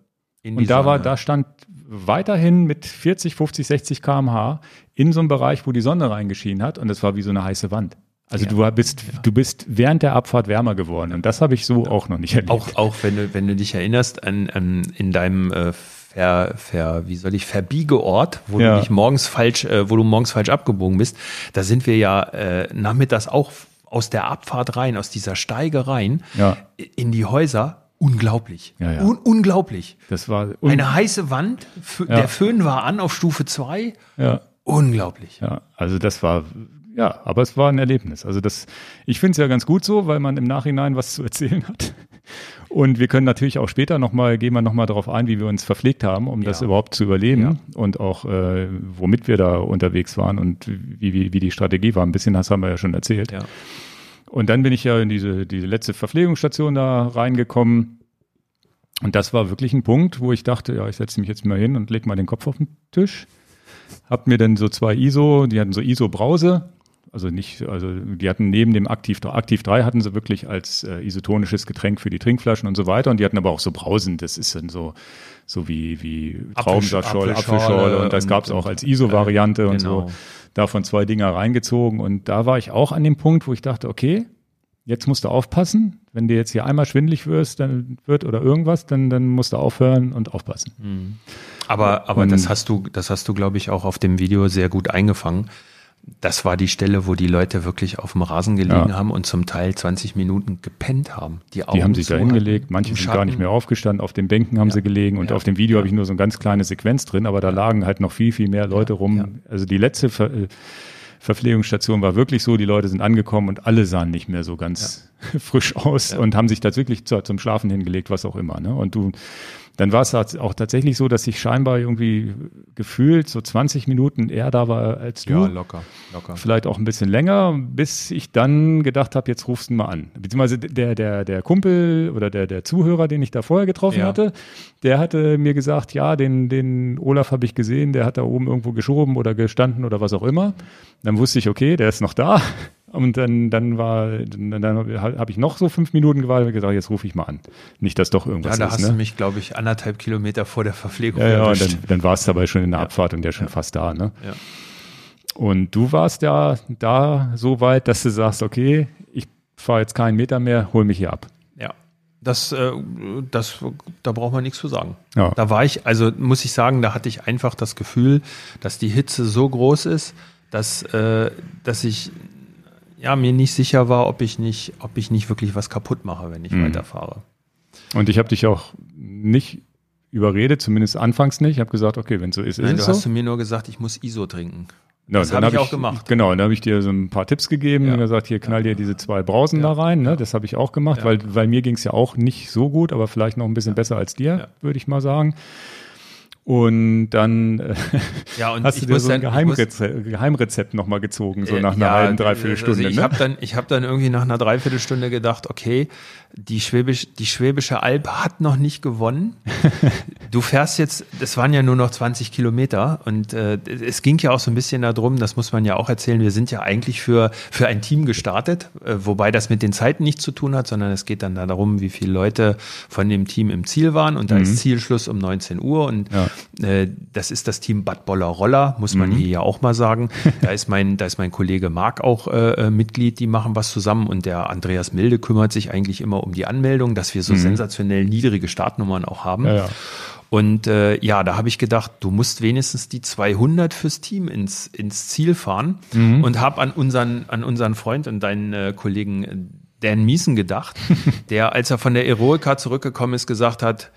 die Und da war, Sonne. da stand weiterhin mit 40, 50, 60 kmh in so einem Bereich, wo die Sonne reingeschienen hat und es war wie so eine heiße Wand. Also Ja. du bist, du bist während der Abfahrt wärmer geworden und das habe ich so auch noch nicht erlebt. Auch, auch wenn du, wenn du dich erinnerst an, an in deinem äh, ver, ver, wie soll ich, Verbiegeort, wo Ja. du dich morgens falsch, äh, wo du morgens falsch abgebogen bist. Da sind wir ja äh, nachmittags auch aus der Abfahrt rein, aus dieser Steige rein, Ja. in die Häuser. Unglaublich. Ja, ja. Un unglaublich. Das war un Eine heiße Wand, F Ja. der Föhn war an auf Stufe 2. ja, Unglaublich. ja, also das war ja, aber es war ein Erlebnis. Also das, ich finde es ja ganz gut so, weil man im Nachhinein was zu erzählen hat. Und wir können natürlich auch später nochmal, gehen wir nochmal darauf ein, wie wir uns verpflegt haben, um das Ja. überhaupt zu überleben Ja. und auch äh, womit wir da unterwegs waren und wie, wie, wie die Strategie war. Ein bisschen das haben wir ja schon erzählt. Ja. Und dann bin ich ja in diese, diese letzte Verpflegungsstation da reingekommen. Und das war wirklich ein Punkt, wo ich dachte, ja, ich setze mich jetzt mal hin und leg mal den Kopf auf den Tisch. Hab mir dann so zwei ISO, die hatten so ISO-Brause. Also nicht, also die hatten neben dem Aktiv 3, Aktiv 3 hatten sie wirklich als äh, isotonisches Getränk für die Trinkflaschen und so weiter. Und die hatten aber auch so Brausen, das ist dann so, so wie, wie Traubensaftschorle, Apfelschorle Apfelschorle. Und das und- gab es auch und- als ISO-Variante und genau. so. Davon zwei Dinger reingezogen. Und da war ich auch an dem Punkt, wo ich dachte, okay, jetzt musst du aufpassen. Wenn dir jetzt hier einmal schwindelig wirst, dann wird oder irgendwas, dann, dann musst du aufhören und aufpassen. Aber, aber Und- das hast du, das hast du, glaube ich, auch auf dem Video sehr gut eingefangen. Das war die Stelle, wo die Leute wirklich auf dem Rasen gelegen Ja. haben und zum Teil 20 Minuten gepennt haben. Die, Die haben sich da hingelegt, manche sind gar nicht Schatten. mehr aufgestanden, auf den Bänken haben Ja. sie gelegen und Ja. auf dem Video habe ich nur so eine ganz kleine Sequenz drin, aber da lagen halt noch viel, viel mehr Leute rum. Also die letzte Ver äh, Verpflegungsstation war wirklich so, die Leute sind angekommen und alle sahen nicht mehr so ganz frisch aus und haben sich da wirklich zu, zum Schlafen hingelegt, was auch immer. Ne? Und du, dann war es halt auch tatsächlich so, dass ich scheinbar irgendwie gefühlt so 20 Minuten eher da war als du. Ja, locker, locker. Vielleicht auch ein bisschen länger, bis ich dann gedacht habe, jetzt rufst du ihn mal an. Beziehungsweise der, der, der Kumpel oder der, der Zuhörer, den ich da vorher getroffen Ja. hatte, der hatte mir gesagt, ja, den, den Olaf habe ich gesehen, der hat da oben irgendwo geschoben oder gestanden oder was auch immer. Dann wusste ich, okay, der ist noch da. Und dann, dann war, dann, dann habe ich noch so fünf Minuten gewartet und gesagt, jetzt rufe ich mal an. Nicht, dass doch Ja, irgendwas da ist. hast ne? du mich, glaube ich, anderthalb Kilometer vor der Verpflegung Ja, ja, und dann, dann war es dabei schon in der Ja. Abfahrt und der schon Ja. fast da. Ne? Ja. Und du warst ja da so weit, dass du sagst, okay, ich fahre jetzt keinen Meter mehr, hol mich hier ab. Ja, das, äh, das, da braucht man nichts zu sagen. Ja. Da war ich, also muss ich sagen, da hatte ich einfach das Gefühl, dass die Hitze so groß ist, dass, äh, dass ich ja, mir nicht sicher war, ob ich nicht, ob ich nicht wirklich was kaputt mache, wenn ich Mhm. weiterfahre. Und ich habe dich auch nicht überredet, zumindest anfangs nicht. Ich habe gesagt, okay, wenn so ist, ist Nein, es du so. hast zu mir nur gesagt, ich muss ISO trinken. Ja, das habe ich hab auch gemacht. Genau, dann habe ich dir so ein paar Tipps gegeben Ja. und gesagt, hier knall dir diese zwei Brausen Ja. da rein. Ne? Das habe ich auch gemacht, Ja. weil, weil mir ging es ja auch nicht so gut, aber vielleicht noch ein bisschen besser als dir, Ja. würde ich mal sagen. Und dann äh, Ja, und hast du dir so ein dann- Geheimrezept, Geheimrezept nochmal gezogen, so Äh, nach einer ja, halben, dreiviertel Stunde. Also ich ne? habe dann, ich habe dann irgendwie nach einer Dreiviertelstunde gedacht, okay, die, Schwäbisch, die Schwäbische Alb hat noch nicht gewonnen. Du fährst jetzt, das waren ja nur noch 20 Kilometer und äh, es ging ja auch so ein bisschen darum, das muss man ja auch erzählen, wir sind ja eigentlich für, für ein Team gestartet, äh, wobei das mit den Zeiten nichts zu tun hat, sondern es geht dann darum, wie viele Leute von dem Team im Ziel waren und da ist Zielschluss um 19 Uhr und Ja. Äh, das ist das Team Bad Boller Roller, muss man hier ja auch mal sagen. Da ist mein, da ist mein Kollege Marc auch äh, äh, Mitglied, die machen was zusammen und der Andreas Milde kümmert sich eigentlich immer um die Anmeldung, dass wir so sensationell niedrige Startnummern auch haben. Ja, ja. Und äh, ja, da habe ich gedacht, du musst wenigstens die 200 fürs Team ins, ins Ziel fahren und habe an unseren, an unseren Freund und deinen äh, Kollegen Dan Miesen gedacht, der, als er von der Eroica zurückgekommen ist, gesagt hat,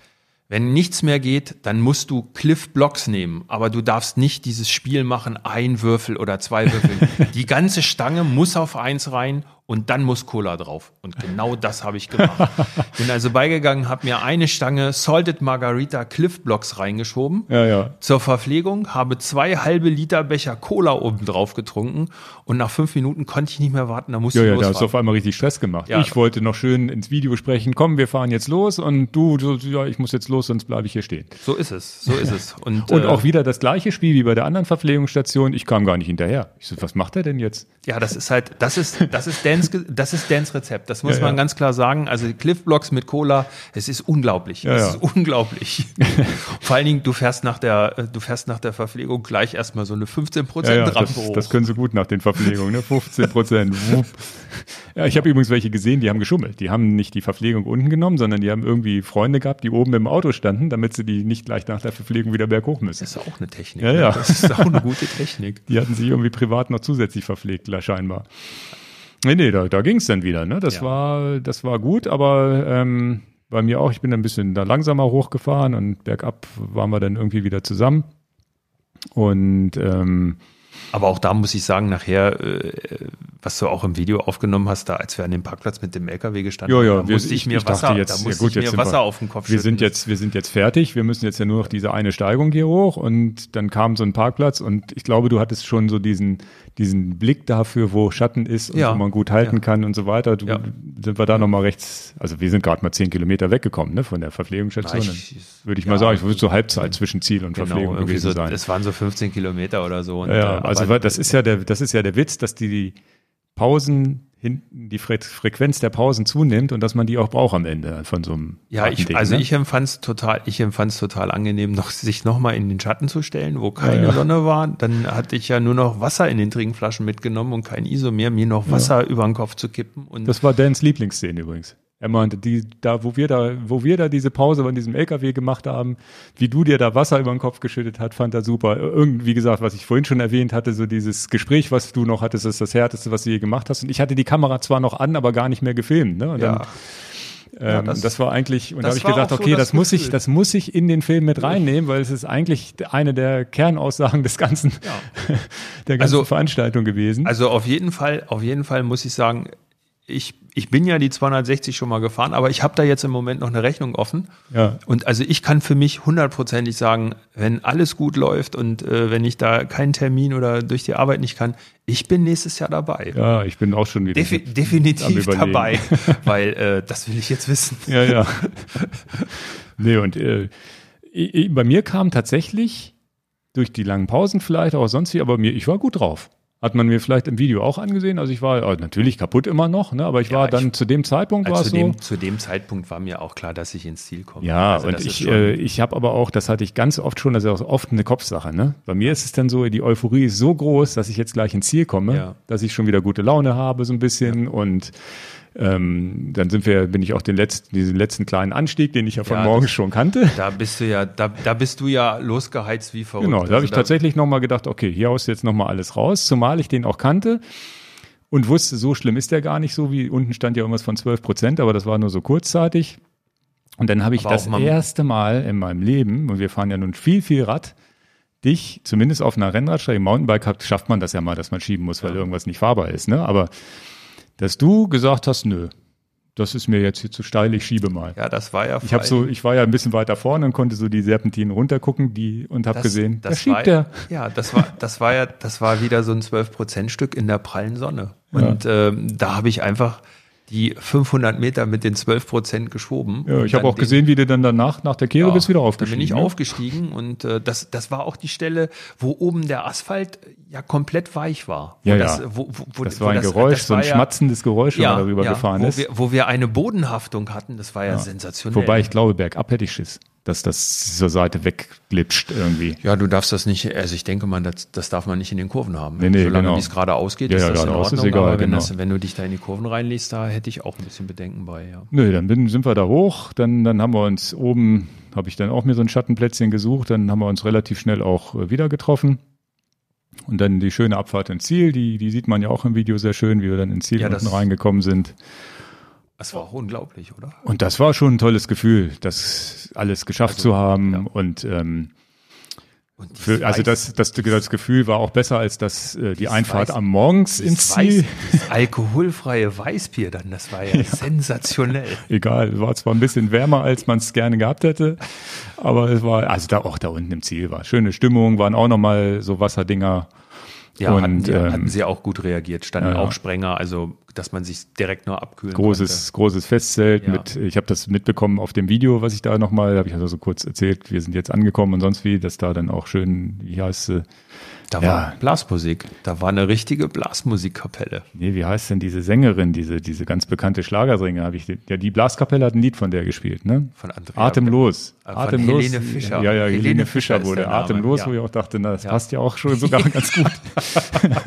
wenn nichts mehr geht, dann musst du Cliff Blocks nehmen, aber du darfst nicht dieses Spiel machen, ein Würfel oder zwei Würfel. Die ganze Stange muss auf eins rein und dann muss Cola drauf. Und genau das habe ich gemacht. Bin also beigegangen, habe mir eine Stange Salted Margarita Cliff Blocks reingeschoben. Ja, ja. Zur Verpflegung habe zwei halbe Liter Becher Cola oben drauf getrunken und nach fünf Minuten konnte ich nicht mehr warten, da musste Ja, ich ja, da hast du losfahren. auf einmal richtig Stress gemacht. Ja. Ich wollte noch schön ins Video sprechen, komm, wir fahren jetzt los und du, du ja, ich muss jetzt los, sonst bleibe ich hier stehen. So ist es, so ist es. Und, Und äh, auch wieder das gleiche Spiel wie bei der anderen Verpflegungsstation. Ich kam gar nicht hinterher. Ich so, was macht er denn jetzt? Ja, das ist halt, das ist, das ist Dans, das ist Dans Rezept. Das muss Ja, man ja. ganz klar sagen. Also Cliff Blocks mit Cola, es ist unglaublich. Ja, es ist unglaublich. Vor allen Dingen, du fährst nach der, äh, du fährst nach der Verpflegung gleich erstmal so eine 15 Ja, Prozent ja, Rampe das, hoch. das können sie gut nach den Verpflegungen, ne? 15 Prozent. Ja, ich habe übrigens welche gesehen, die haben geschummelt. Die haben nicht die Verpflegung unten genommen, sondern die haben irgendwie Freunde gehabt, die oben im Auto standen, damit sie die nicht gleich nach der Verpflegung wieder berghoch müssen. Das ist auch eine Technik. Ja, ne? ja. Das ist auch eine gute Technik. Die hatten sich irgendwie privat noch zusätzlich verpflegt, scheinbar. Nee, nee, da, da ging es dann wieder. Ne? Das, Ja. war, das war gut, aber ähm, bei mir auch, ich bin ein bisschen da langsamer hochgefahren und bergab waren wir dann irgendwie wieder zusammen. Und ähm, Aber auch da muss ich sagen, nachher, äh, was du auch im Video aufgenommen hast, da als wir an dem Parkplatz mit dem LKW gestanden Ja, ja, haben, da wir- musste ich, ich- mir ich Wasser, jetzt- da ja gut, ich mir Wasser wir- auf den Kopf wir schütten. sind jetzt, wir sind jetzt fertig. Wir müssen jetzt ja nur noch diese eine Steigung hier hoch und dann kam so ein Parkplatz und ich glaube, du hattest schon so diesen, diesen Blick dafür, wo Schatten ist und Ja. wo man gut halten Ja. kann und so weiter. Du, Ja. Sind wir da nochmal rechts, also wir sind gerade mal zehn Kilometer weggekommen, ne, von der Verpflegungsstation. Würde ich ja, mal sagen, ich würde so Halbzeit zwischen Ziel und genau, Verpflegung irgendwie gewesen so, sein. es waren so 15 Kilometer oder so. Und, Ja, ja, äh, also aber- das ist ja der, das ist ja der Witz, dass die Pausen hinten, die Fre Frequenz der Pausen zunimmt und dass man die auch braucht am Ende von so einem Ja, ich, also ne? ich empfand es total, ich empfand es total angenehm, noch, sich nochmal in den Schatten zu stellen, wo keine Ja, ja. Sonne war. Dann hatte ich ja nur noch Wasser in den Trinkflaschen mitgenommen und kein ISO mehr, mir noch Wasser über den Kopf zu kippen. Und Das war Dans Lieblingsszene übrigens. Er meinte, die, da, wo wir da, wo wir da diese Pause an diesem LKW gemacht haben, wie du dir da Wasser über den Kopf geschüttet hat, fand er super. Irgendwie, wie gesagt, was ich vorhin schon erwähnt hatte, so dieses Gespräch, was du noch hattest, ist das härteste, was du je gemacht hast. Und ich hatte die Kamera zwar noch an, aber gar nicht mehr gefilmt. Ne? Und ja, dann, ähm, das- das, war eigentlich, und da habe ich so okay, das das, muss ich, das muss ich in den Film mit reinnehmen, weil es ist eigentlich eine der Kernaussagen des ganzen, der ganzen Also- Veranstaltung gewesen. also auf jeden Fall, auf jeden Fall muss ich sagen, ich, ich bin ja die 260 schon mal gefahren, aber ich habe da jetzt im Moment noch eine Rechnung offen. ja. Und also ich kann für mich hundertprozentig sagen, wenn alles gut läuft und äh, wenn ich da keinen Termin oder durch die Arbeit nicht kann, ich bin nächstes Jahr dabei. ja, ich bin auch schon wieder. Defi definitiv dabei, weil äh, das will ich jetzt wissen. Ja, ja. nee, und äh, bei mir kam tatsächlich durch die langen Pausen vielleicht auch sonst wie, aber mir, ich war gut drauf. Hat man mir vielleicht im Video auch angesehen. Also ich war äh, natürlich kaputt immer noch, ne? aber ich Ja, war dann ich- zu dem Zeitpunkt war Also es zu, so. dem, zu dem Zeitpunkt war mir auch klar, dass ich ins Ziel komme. Ja, Also und ich, äh, ich habe aber auch, das hatte ich ganz oft schon, das ist auch oft eine Kopfsache. Ne? Bei mir ist es dann so, die Euphorie ist so groß, dass ich jetzt gleich ins Ziel komme, Ja. dass ich schon wieder gute Laune habe so ein bisschen und ähm, dann sind wir, bin ich auch den letzten, diesen letzten kleinen Anstieg, den ich ja von Ja, morgens das- schon kannte. da bist du ja, da, da bist du ja losgeheizt wie verrückt. Genau, da habe Also ich tatsächlich nochmal gedacht, okay, hier haust du jetzt nochmal alles raus, zumal ich den auch kannte und wusste, so schlimm ist der gar nicht so, wie unten stand ja irgendwas von 12 Prozent, aber das war nur so kurzzeitig. Und dann habe ich Aber das erste Mal in meinem Leben, und wir fahren ja nun viel, viel Rad, dich, zumindest auf einer Rennradstrecke, im Mountainbike hat, schafft man das ja mal, dass man schieben muss, weil irgendwas nicht fahrbar ist, ne? Aber dass du gesagt hast, nö, das ist mir jetzt hier zu steil, ich schiebe mal. Ja, das war ja Ich habe so, ich war ja ein bisschen weiter vorne und konnte so die Serpentinen runtergucken, die und habe gesehen, das da schiebt war, der. Ja, das war, das war ja, das war wieder so ein 12-Prozent-Stück in der prallen Sonne. Und ähm, da habe ich einfach die 500 Meter mit den 12 Prozent geschoben. Ja, ich habe dann auch den- gesehen, wie du dann danach nach der Kehre Ja, bist wieder Dann aufgestiegen. bin ich ne? aufgestiegen und äh, das, das war auch die Stelle, wo oben der Asphalt ja komplett weich war. Wo Ja, das, ja. Wo, wo, wo, Das war ein Geräusch, das so ein ja- schmatzendes Geräusch, wenn man darüber gefahren wo ist. Wir, wo wir eine Bodenhaftung hatten, das war ja, sensationell. Wobei ich glaube, bergab hätte ich Schiss, dass das zur Seite wegglitscht irgendwie. ja, du darfst das nicht, also ich denke mal, das, das darf man nicht in den Kurven haben. Nee, nee, Solange genau. wie es gerade ausgeht, Ja, ist ja, das in Ordnung. egal, aber wenn, genau. das, wenn du dich da in die Kurven reinlegst, da hätte ich auch ein bisschen Bedenken bei, ja. Nö, dann bin, sind wir da hoch, dann, dann haben wir uns oben, habe ich dann auch mir so ein Schattenplätzchen gesucht, dann haben wir uns relativ schnell auch äh, wieder getroffen. Und dann die schöne Abfahrt ins Ziel, die, die sieht man ja auch im Video sehr schön, wie wir dann ins Ziel Ja, unten reingekommen sind. Das war auch unglaublich, oder? Und das war schon ein tolles Gefühl, das alles geschafft Also, zu haben. ja. Und ähm, Und für, also das, das, das Gefühl war auch besser als das, äh, die Einfahrt Weiß- am Morgens ins Ziel. Weiß, alkoholfreie Weißbier dann, das war ja, sensationell. Egal, war zwar ein bisschen wärmer, als man es gerne gehabt hätte, aber es war, also da auch da unten im Ziel war schöne Stimmung, waren auch nochmal so Wasserdinger. Ja, Und, hatten, sie, ähm, hatten sie auch gut reagiert, standen ja, auch Sprenger, also dass man sich direkt nur abkühlen Großes, großes Festzelt Ja. mit, ich habe das mitbekommen auf dem Video, was ich da nochmal, habe ich also so kurz erzählt, wir sind jetzt angekommen und sonst wie, dass da dann auch schön, wie heißt äh, Da Ja. war Blasmusik, da war eine richtige Blasmusikkapelle. nee, wie heißt denn diese Sängerin, diese, diese ganz bekannte Schlagersänger, habe ich, ja, die Blaskapelle hat ein Lied von der gespielt, ne? Von Andrea Atemlos. Von Atemlos. Helene Fischer. Ja, ja, Helene, Helene Fischer, Fischer wurde Atemlos, ja. wo ich auch dachte, na, das Ja. passt ja auch schon sogar ganz gut.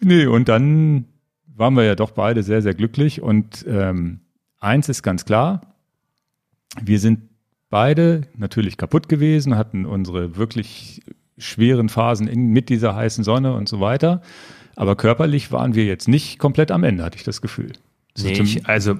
nee, und dann waren wir ja doch beide sehr, sehr glücklich. Und ähm, eins ist ganz klar, wir sind beide natürlich kaputt gewesen, hatten unsere wirklich schweren Phasen in, mit dieser heißen Sonne und so weiter. Aber körperlich waren wir jetzt nicht komplett am Ende, hatte ich das Gefühl. Nee, ich, also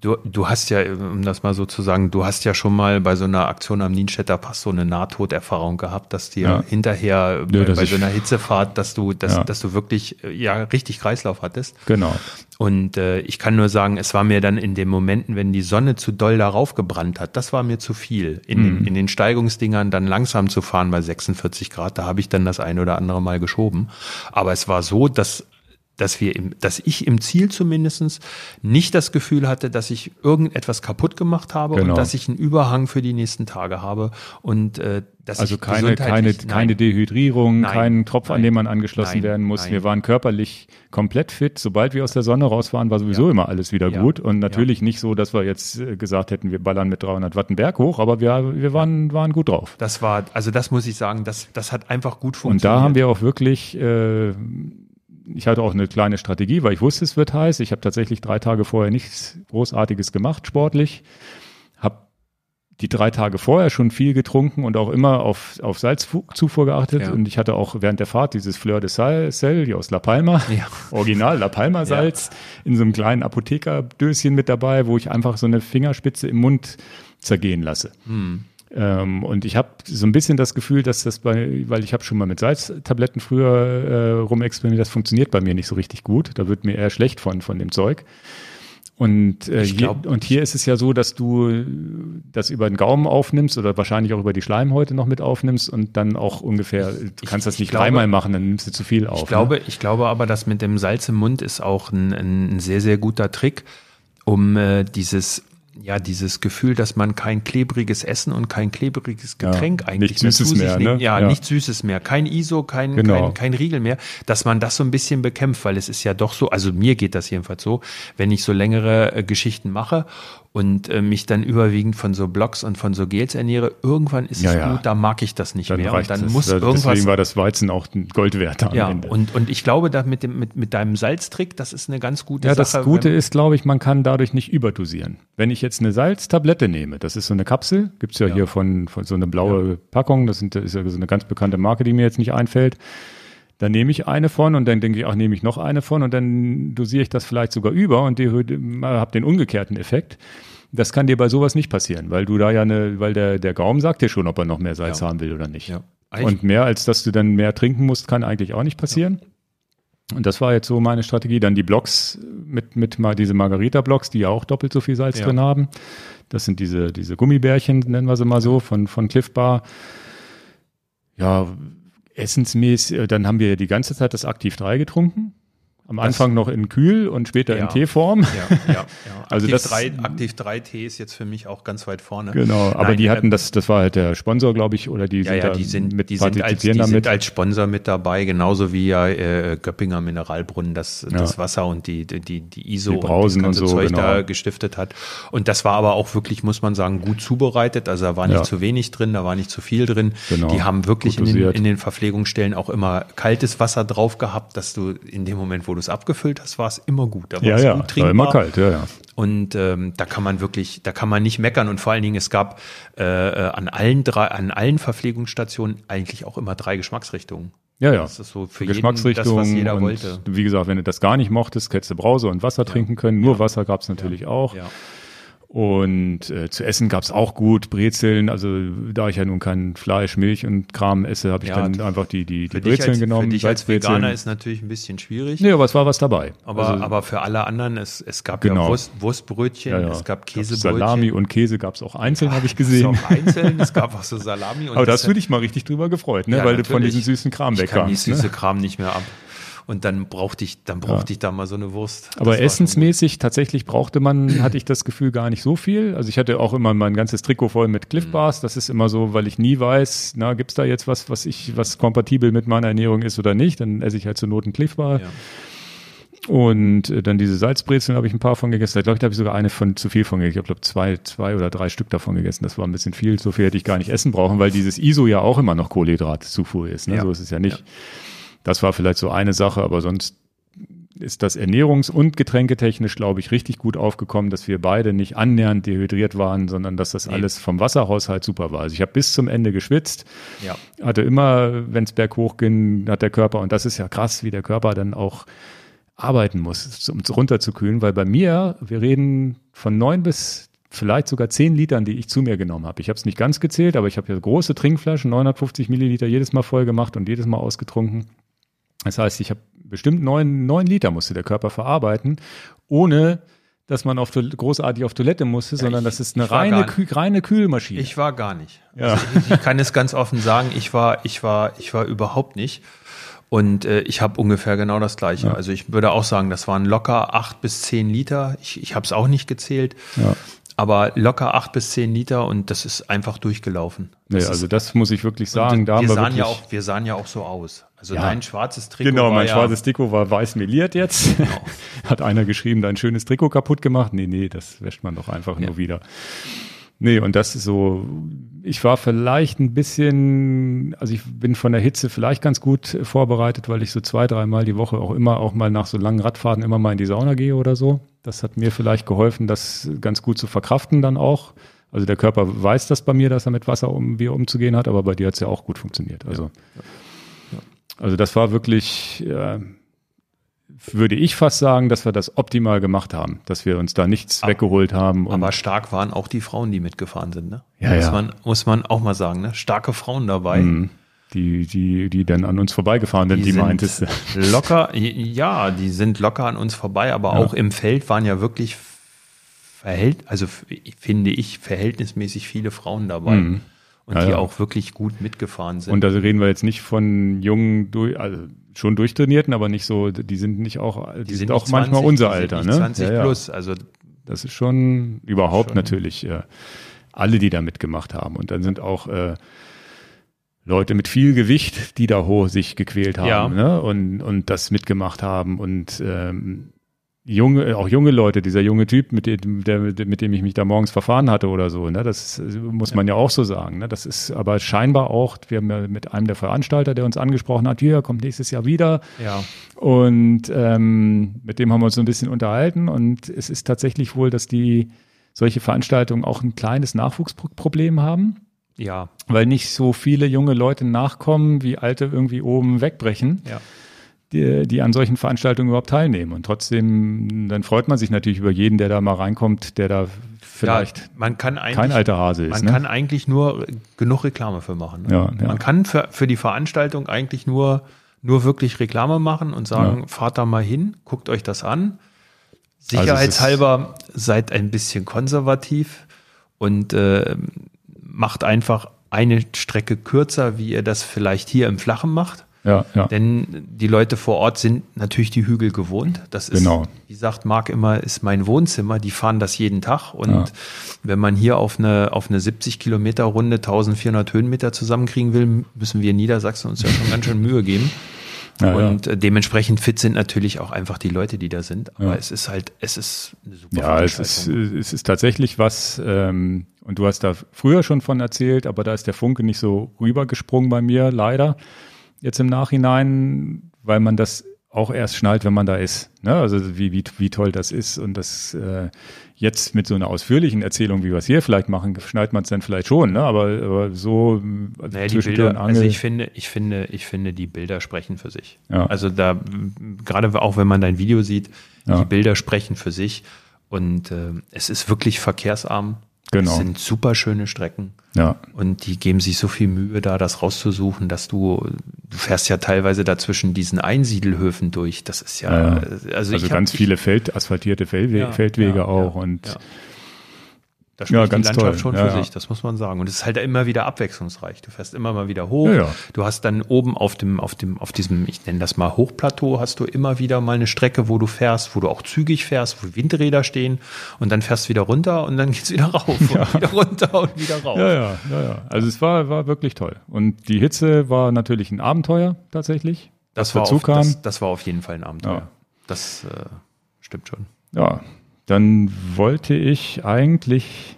Du, du hast ja, um das mal so zu sagen, du hast ja schon mal bei so einer Aktion am Nienstädter Pass so eine Nahtoderfahrung gehabt, dass dir ja. hinterher ja, bei, bei so einer Hitzefahrt, dass du, dass, ja. dass du wirklich äh, ja richtig Kreislauf hattest. Genau. Und äh, ich kann nur sagen, es war mir dann in den Momenten, wenn die Sonne zu doll darauf gebrannt hat, das war mir zu viel. In, mhm. den, in den Steigungsdingern dann langsam zu fahren bei 46 Grad, da habe ich dann das ein oder andere Mal geschoben. Aber es war so, dass dass wir im, dass ich im Ziel zumindestens nicht das Gefühl hatte, dass ich irgendetwas kaputt gemacht habe genau. und dass ich einen Überhang für die nächsten Tage habe und äh, dass also keine keine nein, keine Dehydrierung, nein, keinen Tropf, nein, an dem man angeschlossen werden muss. Wir waren körperlich komplett fit. Sobald wir aus der Sonne raus waren, war sowieso ja. immer alles wieder ja. gut und natürlich ja. nicht so, dass wir jetzt äh, gesagt hätten, wir ballern mit 300 Watt einen Berg hoch, aber wir wir waren waren gut drauf. Das war also das muss ich sagen, das das hat einfach gut funktioniert. Und da haben wir auch wirklich äh, ich hatte auch eine kleine Strategie, weil ich wusste, es wird heiß. Ich habe tatsächlich drei Tage vorher nichts Großartiges gemacht, sportlich. Habe die drei Tage vorher schon viel getrunken und auch immer auf, auf Salzzufuhr geachtet. Ja. Und ich hatte auch während der Fahrt dieses Fleur de Sal, Sel, hier aus La Palma, ja. Original La Palma Salz, ja. in so einem kleinen Apothekerdöschen mit dabei, wo ich einfach so eine Fingerspitze im Mund zergehen lasse. Hm. Ähm, und ich habe so ein bisschen das Gefühl, dass das bei, weil ich habe schon mal mit Salztabletten früher äh, rumexperimentiert, das funktioniert bei mir nicht so richtig gut. Da wird mir eher schlecht von, von dem Zeug. Und, äh, glaub, hier, und hier ist es ja so, dass du das über den Gaumen aufnimmst oder wahrscheinlich auch über die Schleimhäute noch mit aufnimmst und dann auch ungefähr, du kannst ich, das nicht glaube, dreimal machen, dann nimmst du zu viel auf. Ich glaube, ne? ich glaube aber, dass mit dem Salz im Mund ist auch ein, ein sehr, sehr guter Trick, um äh, dieses ja, dieses Gefühl, dass man kein klebriges Essen und kein klebriges Getränk ja, eigentlich mehr zu sich mehr, ne? ja, ja, nicht Süßes mehr, kein ISO, kein, genau. kein, kein Riegel mehr, dass man das so ein bisschen bekämpft, weil es ist ja doch so, also mir geht das jedenfalls so, wenn ich so längere äh, Geschichten mache und äh, mich dann überwiegend von so Blogs und von so Gels ernähre, irgendwann ist ja, es ja. gut, da mag ich das nicht dann mehr. Und dann es. muss irgendwas. Deswegen war das Weizen auch Gold wert am ja, Ende. Und, und ich glaube, dass mit, dem, mit, mit deinem Salztrick, das ist eine ganz gute ja, Sache. Ja, das Gute ist, glaube ich, man kann dadurch nicht überdosieren. Wenn ich jetzt eine Salztablette nehme, das ist so eine Kapsel, gibt's ja, ja. hier von, von so eine blaue Packung, das, sind, das ist ja so eine ganz bekannte Marke, die mir jetzt nicht einfällt. Dann nehme ich eine von und dann denke ich, ach, nehme ich noch eine von und dann dosiere ich das vielleicht sogar über und habe den umgekehrten Effekt. Das kann dir bei sowas nicht passieren, weil du da ja eine, weil der, der Gaumen sagt dir schon, ob er noch mehr Salz ja. haben will oder nicht. Ja. Und mehr als dass du dann mehr trinken musst, kann eigentlich auch nicht passieren. Ja. Und das war jetzt so meine Strategie. Dann die Blocks mit, mit mal diese Margarita-Blocks, die ja auch doppelt so viel Salz drin haben. Das sind diese, diese Gummibärchen, nennen wir sie mal so, von, von Cliff Bar. Ja, essensmäßig, dann haben wir die ganze Zeit das Aktiv 3 getrunken. Am Anfang noch in Kühl und später ja. in Teeform. Ja, ja, ja. also Aktiv das 3, Aktiv 3 Tee ist jetzt für mich auch ganz weit vorne. Genau, aber Nein, die hatten das, das war halt der Sponsor, glaube ich, oder die ja, sind ja, die sind, mit die sind, als, die damit. sind als Sponsor mit dabei, genauso wie ja äh, Göppinger Mineralbrunnen das, das Wasser und die, die, die ISO die Brausen und, das und so, Zeug genau. da gestiftet hat. Und das war aber auch wirklich, muss man sagen, gut zubereitet. Also da war nicht zu wenig drin, da war nicht zu viel drin. Genau. Die haben wirklich in den, in den Verpflegungsstellen auch immer kaltes Wasser drauf gehabt, dass du in dem Moment, wo du es abgefüllt hast, war es immer gut. Da war ja, es ja, gut trinkbar. Immer kalt, ja, ja. Und ähm, da kann man wirklich, da kann man nicht meckern. Und vor allen Dingen, es gab äh, äh, an allen drei, an allen Verpflegungsstationen eigentlich auch immer drei Geschmacksrichtungen. Ja, ja. Das ist so für Geschmacksrichtung jeden das, was jeder und wollte. Wie gesagt, wenn du das gar nicht mochtest, hättest du Brause und Wasser ja. trinken können. Nur ja. Wasser gab es natürlich ja. auch. Ja. Und äh, zu essen gab's auch gut, Brezeln. Also da ich ja nun kein Fleisch, Milch und Kram esse, habe ich ja, dann einfach die, die, die Brezeln als, genommen. Für dich als Veganer ist natürlich ein bisschen schwierig. Nee, aber es war was dabei. Aber, also, aber für alle anderen, es, es gab genau. ja Wurst, Wurstbrötchen, ja, ja. es gab Käsebrötchen. Salami und Käse gab's auch einzeln, habe ich gesehen. Es auch einzeln, es gab auch so Salami. Und aber das würde ich mal richtig drüber gefreut, ne? weil natürlich. du von diesem süßen Kram wegkamst. Ich kann die süße ne? Kram nicht mehr ab. Und dann brauchte ich, dann brauchte ja. ich da mal so eine Wurst. Aber essensmäßig tatsächlich brauchte man, hatte ich das Gefühl gar nicht so viel. Also ich hatte auch immer mein ganzes Trikot voll mit Cliff Bars. Das ist immer so, weil ich nie weiß, na, gibt's da jetzt was, was ich, was kompatibel mit meiner Ernährung ist oder nicht. Dann esse ich halt zur Not einen Cliff Bar. Ja. Und äh, dann diese Salzbrezeln habe ich ein paar von gegessen. Ich glaube, da habe ich sogar eine von zu viel von gegessen. Ich glaube, zwei, zwei oder drei Stück davon gegessen. Das war ein bisschen viel. So viel hätte ich gar nicht essen brauchen, weil dieses ISO ja auch immer noch Kohlenhydratzufuhr ist. Ne? Ja. So ist es ja nicht. Ja. Das war vielleicht so eine Sache, aber sonst ist das ernährungs- und getränketechnisch, glaube ich, richtig gut aufgekommen, dass wir beide nicht annähernd dehydriert waren, sondern dass das nee. alles vom Wasserhaushalt super war. Also ich habe bis zum Ende geschwitzt, ja. hatte immer, wenn es berghoch ging, hat der Körper, und das ist ja krass, wie der Körper dann auch arbeiten muss, um runterzukühlen, weil bei mir, wir reden von neun bis vielleicht sogar zehn Litern, die ich zu mir genommen habe. Ich habe es nicht ganz gezählt, aber ich habe ja große Trinkflaschen, 950 Milliliter jedes Mal voll gemacht und jedes Mal ausgetrunken. Das heißt, ich habe bestimmt neun, neun Liter musste der Körper verarbeiten, ohne dass man auf großartig auf Toilette musste, ja, sondern ich, das ist eine reine, Kühl, reine Kühlmaschine. Ich war gar nicht. Ja. Also ich, ich, kann es ganz offen sagen, ich war, ich war, ich war überhaupt nicht. Und äh, ich habe ungefähr genau das Gleiche. Ja. Also ich würde auch sagen, das waren locker acht bis zehn Liter. Ich, ich habe es auch nicht gezählt. Ja aber locker acht bis zehn Liter und das ist einfach durchgelaufen. Das nee, also das muss ich wirklich sagen. Da wir, sahen wir, ja auch, wir sahen ja auch so aus. Also ja, dein schwarzes Trikot. Genau, mein schwarzes Trikot war weiß meliert jetzt. Genau. Hat einer geschrieben, dein schönes Trikot kaputt gemacht. Nee, nee, das wäscht man doch einfach ja. nur wieder. Nee, und das ist so, ich war vielleicht ein bisschen, also ich bin von der Hitze vielleicht ganz gut vorbereitet, weil ich so zwei, dreimal die Woche auch immer, auch mal nach so langen Radfahrten immer mal in die Sauna gehe oder so. Das hat mir vielleicht geholfen, das ganz gut zu verkraften dann auch. Also der Körper weiß das bei mir, dass er mit Wasser um, wie er umzugehen hat, aber bei dir hat es ja auch gut funktioniert. Also, ja. Also das war wirklich, äh, würde ich fast sagen, dass wir das optimal gemacht haben, dass wir uns da nichts aber, weggeholt haben. aber stark waren auch die Frauen, die mitgefahren sind, ne? Ja, muss ja. man muss man auch mal sagen, ne? Starke Frauen dabei. Mhm. Die, die, die dann an uns vorbeigefahren sind, die, die meintest du. Locker, ja, die sind locker an uns vorbei, aber ja. auch im Feld waren ja wirklich verhält, also finde ich, verhältnismäßig viele Frauen dabei. Mhm. Und ja, die auch wirklich gut mitgefahren sind. Und da reden wir jetzt nicht von jungen, also schon durchtrainierten, aber nicht so, die sind nicht auch, die, die sind, sind, auch 20, manchmal unser Alter, ne? 20 ja, plus, also das ist schon überhaupt schon. natürlich äh, alle, die da mitgemacht haben. Und dann sind auch äh, Leute mit viel Gewicht, die da hoch sich gequält haben ja. ne? und, und das mitgemacht haben und ähm, junge, auch junge Leute, dieser junge Typ, mit dem, der, mit dem ich mich da morgens verfahren hatte oder so, ne, das muss man ja auch so sagen. Ne? Das ist aber scheinbar auch, wir haben ja mit einem der Veranstalter, der uns angesprochen hat, hier kommt nächstes Jahr wieder. Ja. Und ähm, mit dem haben wir uns so ein bisschen unterhalten und es ist tatsächlich wohl, dass die solche Veranstaltungen auch ein kleines Nachwuchsproblem haben. Ja. Weil nicht so viele junge Leute nachkommen, wie alte irgendwie oben wegbrechen. Ja die, die an solchen Veranstaltungen überhaupt teilnehmen. Und trotzdem, dann freut man sich natürlich über jeden, der da mal reinkommt, der da vielleicht ja, man kann eigentlich, kein alter Hase ist. Man ne? kann eigentlich nur genug Reklame für machen. Ne? Ja, ja. Man kann für, für die Veranstaltung eigentlich nur, nur wirklich Reklame machen und sagen, fahrt da mal hin, guckt euch das an. Also Sicherheitshalber also seid ein bisschen konservativ und äh, macht einfach eine Strecke kürzer, wie ihr das vielleicht hier im Flachen macht. Ja, ja. Denn die Leute vor Ort sind natürlich die Hügel gewohnt. Das ist, genau. wie sagt Marc immer, ist mein Wohnzimmer. Die fahren das jeden Tag. Und ja. wenn man hier auf eine, auf eine 70 Kilometer Runde 1400 Höhenmeter zusammenkriegen will, müssen wir in Niedersachsen uns ja schon ganz schön Mühe geben. Ja, und ja. dementsprechend fit sind natürlich auch einfach die Leute, die da sind. Aber ja. es ist halt, es ist eine super Ja, es ist, es ist tatsächlich was, ähm, und du hast da früher schon von erzählt, aber da ist der Funke nicht so rübergesprungen bei mir, leider jetzt im Nachhinein, weil man das auch erst schnallt, wenn man da ist. Ne? Also wie, wie, wie toll das ist. Und das äh, jetzt mit so einer ausführlichen Erzählung, wie wir es hier vielleicht machen, schnallt man es dann vielleicht schon, ne? Aber, aber so also naja, die Bilder, Also ich finde, ich finde, ich finde, die Bilder sprechen für sich. Ja. Also da, gerade auch wenn man dein Video sieht, ja. die Bilder sprechen für sich. Und äh, es ist wirklich verkehrsarm. Genau. Das sind super schöne Strecken. Ja. Und die geben sich so viel Mühe, da das rauszusuchen, dass du, du fährst ja teilweise dazwischen diesen Einsiedelhöfen durch. Das ist ja, ja. also, also ganz hab, viele Feld, asphaltierte Feldwe ja, Feldwege ja, auch und da spricht ja, ganz die Landschaft toll. schon für ja, sich, das muss man sagen. Und es ist halt immer wieder abwechslungsreich. Du fährst immer mal wieder hoch. Ja, du hast dann oben auf dem, auf dem, auf diesem, ich nenne das mal Hochplateau, hast du immer wieder mal eine Strecke, wo du fährst, wo du auch zügig fährst, wo Windräder stehen und dann fährst du wieder runter und dann geht's wieder rauf und wieder runter und wieder rauf. Ja, ja, ja, ja. Also es war, war wirklich toll. Und die Hitze war natürlich ein Abenteuer tatsächlich. Das war, auf, das, das, war auf jeden Fall ein Abenteuer. Das äh, stimmt schon. Ja, dann wollte ich eigentlich,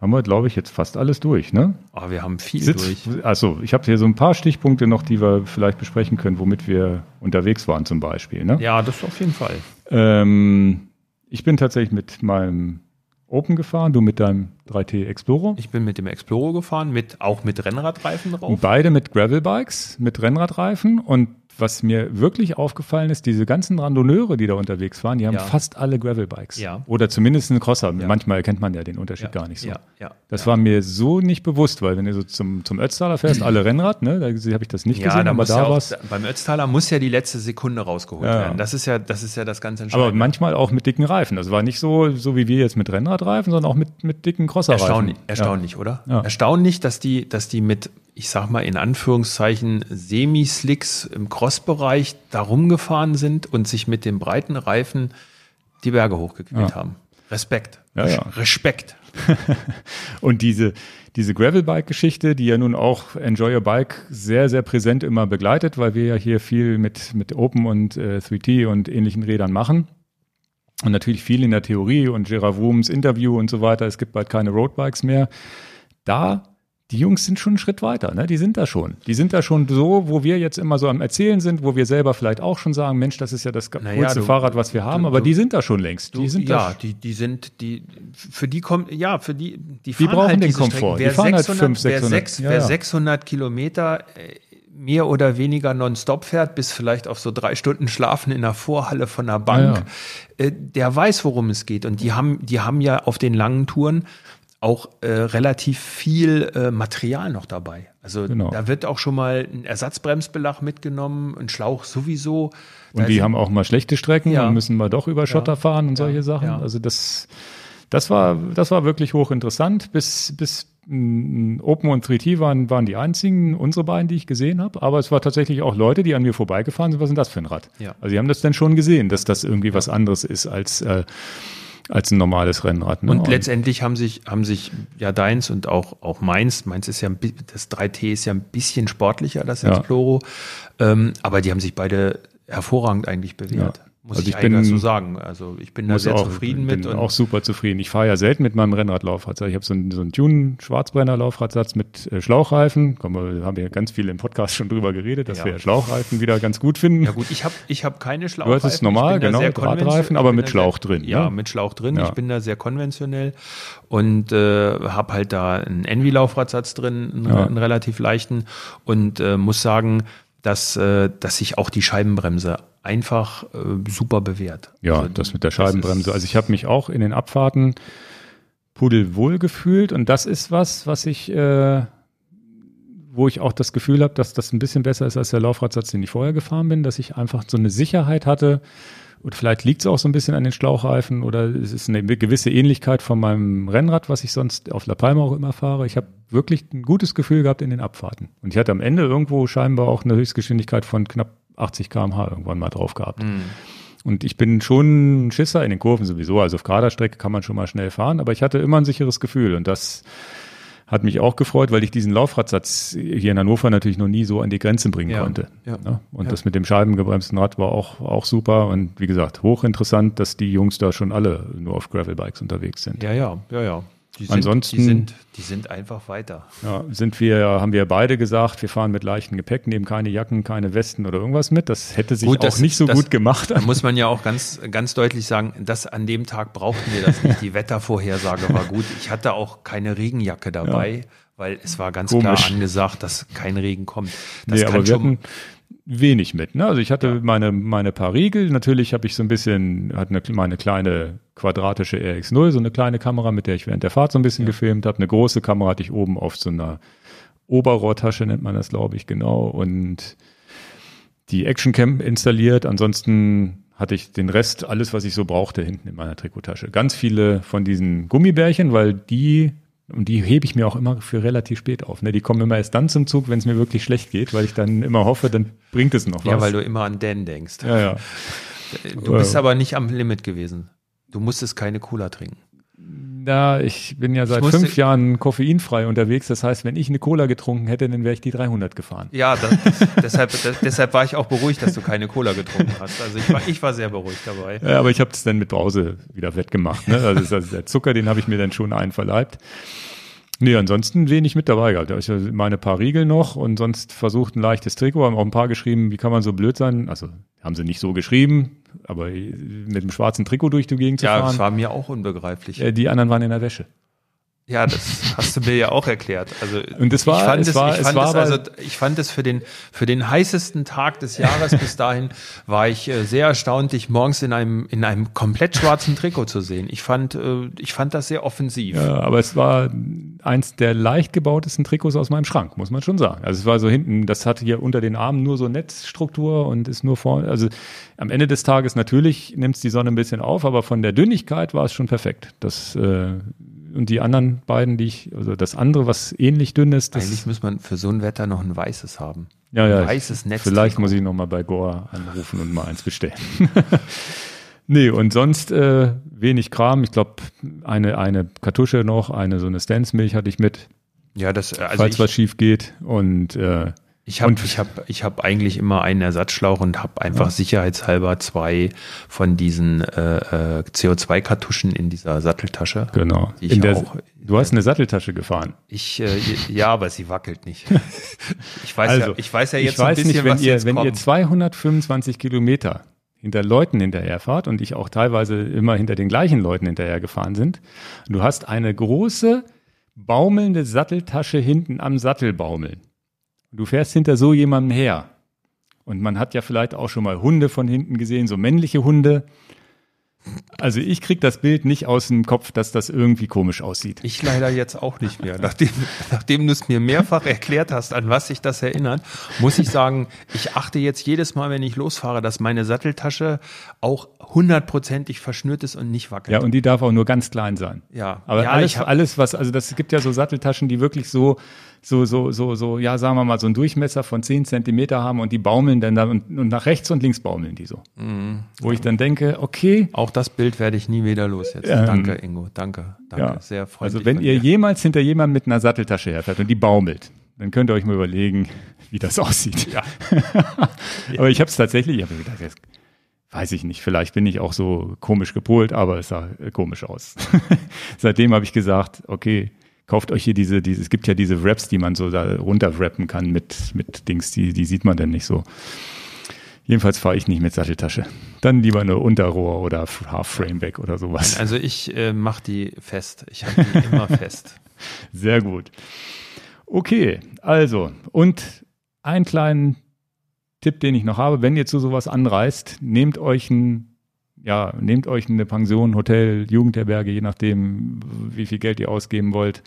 haben wir, glaube ich, jetzt fast alles durch, ne? Aber wir haben viel Sitz, durch. Also, ich habe hier so ein paar Stichpunkte noch, die wir vielleicht besprechen können, womit wir unterwegs waren zum Beispiel. Ne? Ja, das auf jeden Fall. Ähm, ich bin tatsächlich mit meinem Open gefahren, du mit deinem 3T Explorer. Ich bin mit dem Explorer gefahren, mit, auch mit Rennradreifen drauf. Beide mit Gravelbikes, mit Rennradreifen und was mir wirklich aufgefallen ist, diese ganzen Randonneure, die da unterwegs waren, die haben Ja. fast alle Gravelbikes. Ja. Oder zumindest einen Crosser. Ja. Manchmal erkennt man ja den Unterschied gar nicht so. Das war mir so nicht bewusst, weil wenn du so zum, zum Ötztaler fährst, alle Rennrad, ne, da habe ich das nicht gesehen, da aber da war beim Ötztaler muss ja die letzte Sekunde rausgeholt werden. Das ist ja, das ist ja das ganz Entscheidende. aber manchmal auch mit dicken Reifen. Das war nicht so, so wie wir jetzt mit Rennradreifen, sondern auch mit, mit dicken Crosserreifen. Erstaunlich, erstaunlich oder? Erstaunlich, dass die, dass die mit, ich sag mal in Anführungszeichen, Semi-Slicks im Crossbereich da rumgefahren sind und sich mit den breiten Reifen die Berge hochgequält Ja. haben. Respekt. Ja, ja. Respekt. Und diese, diese Gravelbike-Geschichte, die ja nun auch Enjoy Your Bike sehr, sehr präsent immer begleitet, weil wir ja hier viel mit, mit Open und äh, 3T und ähnlichen Rädern machen. Und natürlich viel in der Theorie und Gerard Wooms Interview und so weiter. Es gibt bald keine Roadbikes mehr. Da, die Jungs sind schon einen Schritt weiter, ne? Die sind da schon. Die sind da schon so, wo wir jetzt immer so am Erzählen sind, wo wir selber vielleicht auch schon sagen, Mensch, das ist ja das Naja, coolste du- Fahrrad, was wir haben, du- aber du- die sind da schon längst. Die sind ja, da die, die sind, die, für die kommt, ja, für die, die Die fahren brauchen halt den Komfort. Die Wer fahren halt 600, 500, wer, 600, sechs, ja, wer ja. 600 Kilometer äh, mehr oder weniger nonstop fährt, bis vielleicht auf so drei Stunden Schlafen in der Vorhalle von der Bank, äh, der weiß, worum es geht. Und die haben, die haben ja auf den langen Touren auch äh, relativ viel äh, Material noch dabei. Also Genau. da wird auch schon mal ein Ersatzbremsbelag mitgenommen, ein Schlauch sowieso. Da Und die haben auch mal schlechte Strecken Ja. und müssen mal doch über Schotter fahren und solche Sachen. ja. Also das, das war, das war wirklich hochinteressant. Bis, bis Open und 3T waren, waren die einzigen, unsere beiden, die ich gesehen habe. Aber es war tatsächlich auch Leute, die an mir vorbeigefahren sind. Was ist denn das für ein Rad? Ja. Also die haben das dann schon gesehen, dass das irgendwie was anderes ist als, äh, als ein normales Rennrad. Ne? Und letztendlich haben sich, haben sich ja deins und auch, auch meins, meins ist ja, das 3T ist ja ein bisschen sportlicher, das Ja. Exploro, ähm, aber die haben sich beide hervorragend eigentlich bewährt. Muss Also ich, ich bin- so sagen. Also ich bin da sehr auch, zufrieden bin mit. Und auch super zufrieden. Ich fahre ja selten mit meinem Rennradlaufrad. Ich habe so einen, so einen Tune-Schwarzbrenner-Laufradsatz mit äh, Schlauchreifen. Komm, wir haben ja ganz viel im Podcast schon drüber geredet, dass Ja. wir ja Schlauchreifen wieder ganz gut finden. ja gut, ich habe ich hab keine Schlauchreifen. hattest normal, Ich bin genau, Radreifen, ich aber bin mit Schlauch sehr, drin, Ja, ne? mit Schlauch drin. Ja. Ich bin da sehr konventionell und äh, habe halt da einen Envy-Laufradsatz drin, einen, Ja. einen relativ leichten und äh, muss sagen, dass, äh, dass sich auch die Scheibenbremse einfach äh, super bewährt. Ja, Also, das mit der Scheibenbremse. Also ich habe mich auch in den Abfahrten pudelwohl gefühlt und das ist was, was ich, äh, wo ich auch das Gefühl habe, dass das ein bisschen besser ist als der Laufradsatz, den ich vorher gefahren bin, dass ich einfach so eine Sicherheit hatte. Und vielleicht liegt es auch so ein bisschen an den Schlauchreifen oder es ist eine gewisse Ähnlichkeit von meinem Rennrad, was ich sonst auf La Palma auch immer fahre. Ich habe wirklich ein gutes Gefühl gehabt in den Abfahrten. Und ich hatte am Ende irgendwo scheinbar auch eine Höchstgeschwindigkeit von knapp 80 km/h irgendwann mal drauf gehabt. Hm. Und ich bin schon ein Schisser in den Kurven sowieso. Also auf gerader Strecke kann man schon mal schnell fahren, aber ich hatte immer ein sicheres Gefühl. Und das hat mich auch gefreut, weil ich diesen Laufradsatz hier in Hannover natürlich noch nie so an die Grenze bringen Ja, konnte. ja, Ja, und das mit dem scheibengebremsten Rad war auch, auch super. Und wie gesagt, hochinteressant, dass die Jungs da schon alle nur auf Gravelbikes unterwegs sind. Ja, ja, ja, ja. Die sind, Ansonsten- die sind, die sind einfach weiter. Ja, sind wir, haben wir beide gesagt, wir fahren mit leichtem Gepäck, nehmen keine Jacken, keine Westen oder irgendwas mit. Das hätte sich Gut, auch das- nicht so das- gut gemacht. Da muss man ja auch ganz, ganz deutlich sagen, dass an dem Tag brauchten wir das nicht. Die Wettervorhersage war gut. Ich hatte auch keine Regenjacke dabei, weil es war ganz Komisch. klar angesagt, dass kein Regen kommt. Das nee, kann aber wir hatten wenig mit. Ne? Also ich hatte meine, meine paar Riegel. Natürlich habe ich so ein bisschen, hatte eine, meine kleine quadratische RX0, so eine kleine Kamera, mit der ich während der Fahrt so ein bisschen gefilmt habe. Eine große Kamera hatte ich oben auf so einer Oberrohrtasche, nennt man das, glaube ich, genau. Und die Actioncam installiert. Ansonsten hatte ich den Rest, alles, was ich so brauchte, hinten in meiner Trikottasche. Ganz viele von diesen Gummibärchen, weil die, und die hebe ich mir auch immer für relativ spät auf. Ne? Die kommen immer erst dann zum Zug, wenn es mir wirklich schlecht geht, weil ich dann immer hoffe, dann bringt es noch was. ja, weil du immer an Dan denkst. ja, ja. Du bist aber nicht am Limit gewesen. Du musstest keine Cola trinken. Ja, ich bin ja seit fünf Jahren koffeinfrei unterwegs. Das heißt, wenn ich eine Cola getrunken hätte, dann wäre ich die 300 gefahren. Ja, das, deshalb, das, deshalb war ich auch beruhigt, dass du keine Cola getrunken hast. Also ich war, ich war sehr beruhigt dabei. Ja, aber ich habe es dann mit Brause wieder wettgemacht. Ne? Also also der Zucker, den habe ich mir dann schon einverleibt. Nee, ansonsten wenig mit dabei gehabt. Ja meine paar Riegel noch und sonst versucht ein leichtes Trikot, haben auch ein paar geschrieben, wie kann man so blöd sein? Also haben sie nicht so geschrieben, aber mit dem schwarzen Trikot durch die Gegend zu Ja, fahren. das war mir auch unbegreiflich. Äh, die anderen waren in der Wäsche. Ja, das hast du mir ja auch erklärt. Also Und es war- ich fand es es, war- ich es fand war es, also ich fand es für den für den heißesten Tag des Jahres bis dahin war ich äh, sehr erstaunt, dich morgens in einem in einem komplett schwarzen Trikot zu sehen. Ich fand äh, ich fand das sehr offensiv. Ja, aber es war eins der leicht gebautesten Trikots aus meinem Schrank, muss man schon sagen. Also es war so hinten, das hatte hier unter den Armen nur so Netzstruktur und ist nur vorne. Also am Ende des Tages natürlich nimmt es die Sonne ein bisschen auf, aber von der Dünnigkeit war es schon perfekt. Das äh, und die anderen beiden, die ich, also das andere, was ähnlich dünn ist, das Eigentlich muss man für so ein Wetter noch ein weißes haben. ja, ja, ein weißes Netz. Vielleicht muss ich noch mal bei Gore anrufen und mal eins bestellen. nee, und sonst äh, wenig Kram. Ich glaube, eine, eine Kartusche noch, eine so eine Stance-Milch hatte ich mit, Ja, das äh, also falls ich, was schief geht. Und äh, Ich habe ich hab, ich hab eigentlich immer einen Ersatzschlauch und habe einfach sicherheitshalber zwei von diesen äh, äh, CO2-Kartuschen in dieser Satteltasche. genau. Die der, auch- du hast eine Satteltasche gefahren. Ich, äh, ja, aber sie wackelt nicht. Ich weiß, ja, ich weiß ja jetzt ich so ein weiß bisschen, nicht, wenn was ihr, jetzt wenn kommt. ihr 225 Kilometer hinter Leuten hinterherfahrt und ich auch teilweise immer hinter den gleichen Leuten hinterher gefahren sind, du hast eine große baumelnde Satteltasche hinten am Sattel baumeln. Du fährst hinter so jemandem her. Und man hat ja vielleicht auch schon mal Hunde von hinten gesehen, so männliche Hunde. Also ich krieg das Bild nicht aus dem Kopf, dass das irgendwie komisch aussieht. Ich leider jetzt auch nicht mehr. Nachdem, nachdem du es mir mehrfach erklärt hast, an was sich das erinnert, muss ich sagen, ich achte jetzt jedes Mal, wenn ich losfahre, dass meine Satteltasche auch hundertprozentig verschnürt ist und nicht wackelt. Ja, und die darf auch nur ganz klein sein. Ja. Aber Ja, alles, alles, was, also das gibt ja so Satteltaschen, die wirklich so, so, so, so, so, ja, sagen wir mal, so einen Durchmesser von 10 Zentimeter haben und die baumeln dann da und, und nach rechts und links baumeln die so. Mhm. Wo ich dann denke, okay, Auch das Bild werde ich nie wieder los jetzt. Ähm, danke, Ingo. Danke. Danke. ja. Sehr freundlich. Also wenn ihr dir. jemals hinter jemandem mit einer Satteltasche herfährt und die baumelt, dann könnt ihr euch mal überlegen, wie das aussieht. Ja. aber ich habe es tatsächlich, ich habe mir gedacht, jetzt, weiß ich nicht, vielleicht bin ich auch so komisch gepolt, aber es sah äh, komisch aus. Seitdem habe ich gesagt, okay, kauft euch hier diese, diese, es gibt ja diese Wraps, die man so da runterwrappen kann mit, mit Dings, die, die sieht man dann nicht so. Jedenfalls fahre ich nicht mit Satteltasche. Dann lieber eine Unterrohr oder Half Frameback oder sowas. Also ich äh, mache die fest. Ich habe die immer fest. Sehr gut. Okay, also, und einen kleinen Tipp, den ich noch habe, wenn ihr zu sowas anreist, nehmt euch ein, ja, nehmt euch eine Pension, Hotel, Jugendherberge, je nachdem, wie viel Geld ihr ausgeben wollt.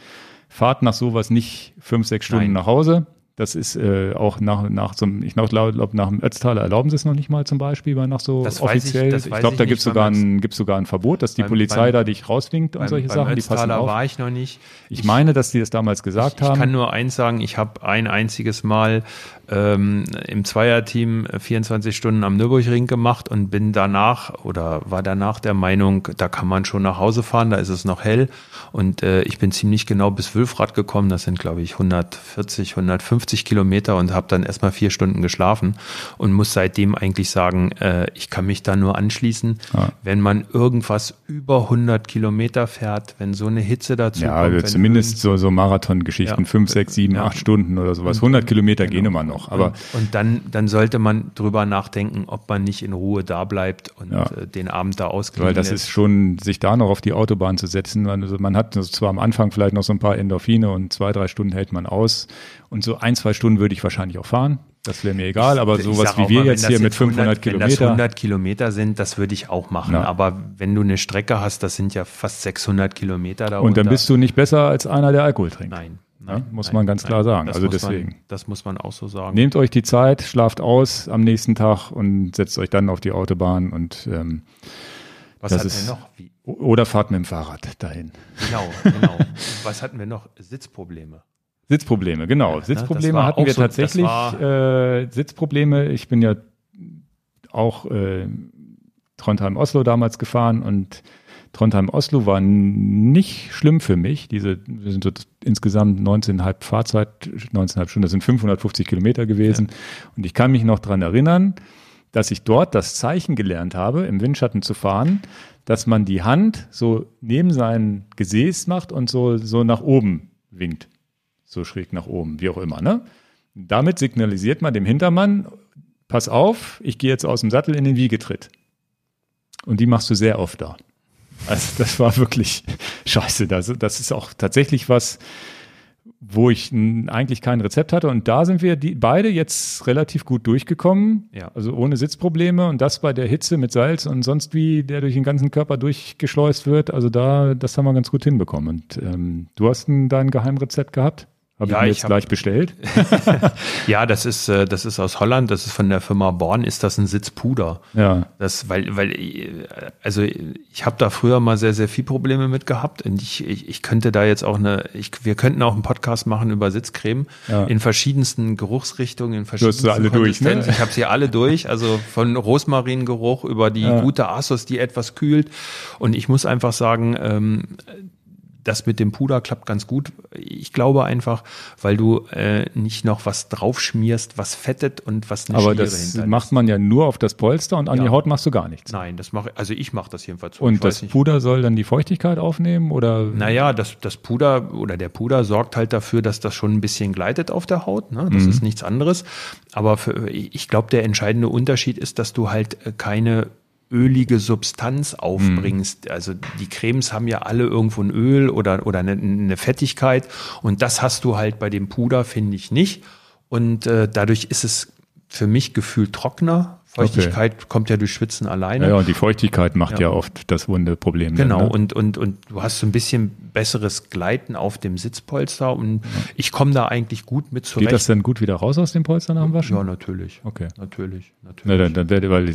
Fahrt nach sowas nicht fünf, sechs Stunden Nein. nach Hause. Das ist äh, auch nach, nach so einem, ich glaube, nach dem Ötztaler erlauben sie es noch nicht mal zum Beispiel, bei nach so Das weiß ich- offiziell. ich weiß glaube, ich da gibt es weil sogar, ein, gibt's sogar ein Verbot, dass die Beim- Polizei beim- da dich rauswinkt und Beim, solche Sachen, die passen Ötztaler auf. war ich noch nicht. Ich meine, dass die das damals gesagt Ich haben. kann nur eins sagen, ich habe ein einziges Mal ähm, im Zweierteam 24 Stunden am Nürburgring gemacht und bin danach oder war danach der Meinung, da kann man schon nach Hause fahren, da ist es noch hell. Und äh, ich bin ziemlich genau bis Wülfrath gekommen, das sind glaube ich 140, 150 Kilometer und habe dann erstmal vier Stunden geschlafen und muss seitdem eigentlich sagen, äh, ich kann mich da nur anschließen, Ja. wenn man irgendwas über 100 Kilometer fährt, wenn so eine Hitze dazu ja, kommt. also wenn zumindest so, so Marathon-Geschichten, Ja. fünf, sechs, sieben, Ja. acht Stunden oder sowas. 100 Kilometer gehen immer noch. Aber und, dann, dann sollte man drüber nachdenken, ob man nicht in Ruhe da bleibt und Ja. äh, den Abend da ausklingen weil das lässt. ist schon, sich da noch auf die Autobahn zu setzen. Also man hat zwar am Anfang vielleicht noch so ein paar Endorphine und zwei, drei Stunden hält man aus. Und so ein, zwei Stunden würde ich wahrscheinlich auch fahren. Das wäre mir egal. Aber Ich sowas wie wir mal, jetzt hier mit 500 Wenn das Kilometer. 100 Kilometer sind, das würde ich auch machen. Ja. Aber wenn du eine Strecke hast, das sind ja fast 600 Kilometer da Und dann bist du nicht besser als einer, der Alkohol trinkt. Nein. Ja, nein muss nein, man ganz nein. klar sagen. Das Also deswegen. Man, das muss man auch so sagen. Nehmt euch die Zeit, schlaft aus am nächsten Tag und setzt euch dann auf die Autobahn und ähm, Was hatten ist- wir noch? Wie, oder fahrt mit dem Fahrrad dahin. genau, genau. Was hatten wir noch? Sitzprobleme. Sitzprobleme, genau. Ja, Sitzprobleme das war hatten wir so- tatsächlich. äh, Sitzprobleme. Ich bin ja auch äh, Trondheim-Oslo damals gefahren und Trondheim-Oslo war nicht schlimm für mich. Diese, wir sind so insgesamt 19,5 Fahrzeit, 19,5 Stunden, das sind 550 Kilometer gewesen. Und ich kann mich noch dran erinnern, dass ich dort das Zeichen gelernt habe, im Windschatten zu fahren, dass man die Hand so neben sein Gesäß macht und so, so nach oben winkt. So schräg nach oben, wie auch immer, ne? Damit signalisiert man dem Hintermann, pass auf, ich gehe jetzt aus dem Sattel in den Wiegetritt. Und die machst du sehr oft da. Also das war wirklich scheiße. Das, das ist auch tatsächlich was, wo ich eigentlich kein Rezept hatte. Und da sind wir die, beide jetzt relativ gut durchgekommen. Ja. Also ohne Sitzprobleme. Und das bei der Hitze mit Salz und sonst wie, der durch den ganzen Körper durchgeschleust wird. Also da, das haben wir ganz gut hinbekommen. Und ähm, du hast ein, dein Geheimrezept gehabt? Habe ja, ich mir jetzt ich gleich bestellt. ja, das ist äh, das ist aus Holland, das ist von der Firma Born, ist das ein Sitzpuder. Ja. Das weil weil also ich habe da früher mal sehr sehr viel Probleme mit gehabt und ich, ich, ich könnte da jetzt auch eine ich wir könnten auch einen Podcast machen über Sitzcreme ja. in verschiedensten Geruchsrichtungen, in verschiedensten du hast alle durch, ne? Ich habe sie alle durch, also von Rosmaringeruch über die ja. gute Asos, die etwas kühlt und ich muss einfach sagen, ähm, das mit dem Puder klappt ganz gut. Ich glaube einfach, weil du äh, nicht noch was draufschmierst, was fettet und was eine Aber Schmiere das macht man ja nur auf das Polster und an ja. die Haut machst du gar nichts. Nein, das mache also ich mache das jedenfalls so. Und das Puder soll dann die Feuchtigkeit aufnehmen oder? Naja, das, das Puder oder der Puder sorgt halt dafür, dass das schon ein bisschen gleitet auf der Haut. Ne? Das mhm. ist nichts anderes. Aber für, ich glaube, der entscheidende Unterschied ist, dass du halt keine ölige Substanz aufbringst. Mhm. Also die Cremes haben ja alle irgendwo ein Öl oder, oder eine, eine Fettigkeit und das hast du halt bei dem Puder, finde ich nicht. Und äh, dadurch ist es für mich gefühlt trockener, Feuchtigkeit okay. kommt ja durch Schwitzen alleine. Ja, ja, und die Feuchtigkeit macht ja, ja oft das wunde Problem. Genau, dann, ne? und, und, und du hast so ein bisschen besseres Gleiten auf dem Sitzpolster und ja. ich komme da eigentlich gut mit zurecht. Geht das denn gut wieder raus aus dem Polster nach dem Waschen? Ja, natürlich. Okay. Natürlich, natürlich. Na, dann, dann werde, weil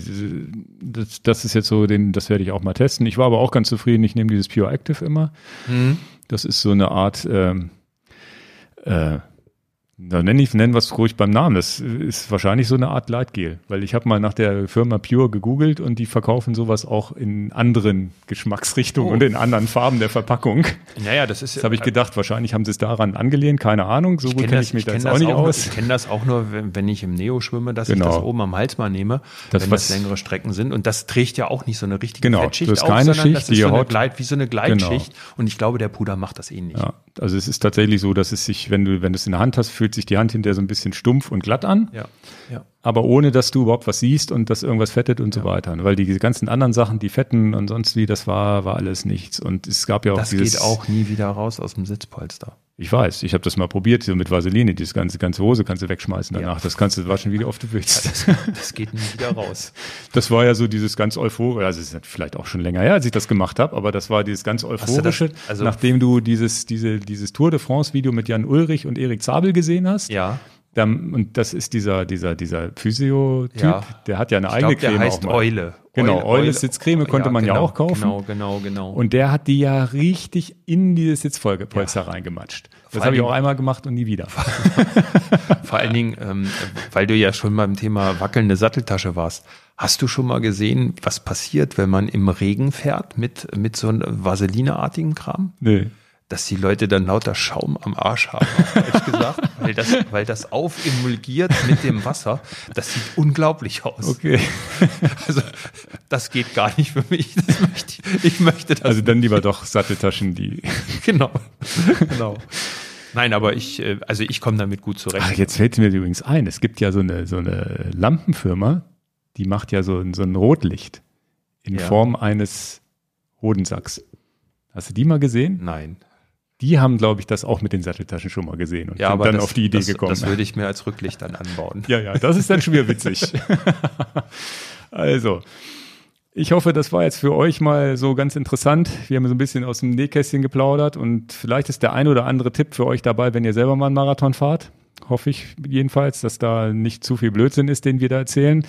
das, das ist jetzt so, den, das werde ich auch mal testen. Ich war aber auch ganz zufrieden. Ich nehme dieses Pure Active immer. Mhm. Das ist so eine Art ähm, äh, da nenne ich, nennen es ruhig beim Namen. Das ist wahrscheinlich so eine Art Leitgel, weil ich habe mal nach der Firma Pure gegoogelt und die verkaufen sowas auch in anderen Geschmacksrichtungen oh. und in anderen Farben der Verpackung. Naja, das ist. Das habe ich gedacht, wahrscheinlich haben sie es daran angelehnt, keine Ahnung. So gut kenne ich mich da jetzt auch nicht auch, aus. Ich kenne das auch nur, wenn, wenn, ich im Neo schwimme, dass genau. ich das oben am Hals mal nehme, das, wenn das längere Strecken sind. Und das trägt ja auch nicht so eine richtige genau, Fettschicht das ist keine auf, Schicht, das ist so eine Gleit, wie so eine Gleitschicht. Genau. Und ich glaube, der Puder macht das ähnlich. Ja, also es ist tatsächlich so, dass es sich, wenn du, wenn du es in der Hand hast, fühlt sich die Hand hinterher so ein bisschen stumpf und glatt an. Ja. Ja. Aber ohne, dass du überhaupt was siehst und dass irgendwas fettet und ja. so weiter. Weil die ganzen anderen Sachen, die fetten und sonst wie, das war, war alles nichts. Und es gab ja auch das dieses. Das geht auch nie wieder raus aus dem Sitzpolster. Ich weiß, ich habe das mal probiert, so mit Vaseline, die ganze, ganze Hose kannst du wegschmeißen danach. Ja. Das kannst du waschen, wie oft du willst. das, das, geht nie wieder raus. Das war ja so dieses ganz euphorische, also es ist vielleicht auch schon länger her, als ich das gemacht habe, aber das war dieses ganz euphorische, das, also nachdem du dieses, diese, dieses Tour de France Video mit Jan Ulrich und Erik Zabel gesehen hast. Ja. Dann, und das ist dieser, dieser, dieser Physio-Typ, ja. der hat ja eine ich eigene glaub, der Creme. heißt Eule. Genau, Eule, Eule Sitzcreme konnte ja, man genau, ja auch kaufen. Genau, genau, genau. Und der hat die ja richtig in dieses Sitzpolster ja. reingematscht. Das habe ich auch einmal gemacht und nie wieder. Vor allen Dingen, ähm, weil du ja schon beim Thema wackelnde Satteltasche warst. Hast du schon mal gesehen, was passiert, wenn man im Regen fährt mit, mit so einem Vaselineartigen Kram? Nee dass die Leute dann lauter Schaum am Arsch haben, ehrlich gesagt, weil das, weil das aufemulgiert mit dem Wasser, das sieht unglaublich aus. Okay. Also das geht gar nicht für mich. Möchte ich, ich, möchte das. Also dann lieber doch Satteltaschen, die. Genau. Genau. Nein, aber ich, äh, also ich komme damit gut zurecht. Ach, jetzt fällt mir übrigens ein, es gibt ja so eine, so eine Lampenfirma, die macht ja so, so ein Rotlicht in ja. Form eines Hodensacks. Hast du die mal gesehen? Nein die haben, glaube ich, das auch mit den Satteltaschen schon mal gesehen und ja, sind dann das, auf die Idee das, gekommen. Das würde ich mir als Rücklicht dann anbauen. ja, ja, das ist dann schon wieder witzig. also, ich hoffe, das war jetzt für euch mal so ganz interessant. Wir haben so ein bisschen aus dem Nähkästchen geplaudert und vielleicht ist der ein oder andere Tipp für euch dabei, wenn ihr selber mal einen Marathon fahrt. Hoffe ich jedenfalls, dass da nicht zu viel Blödsinn ist, den wir da erzählen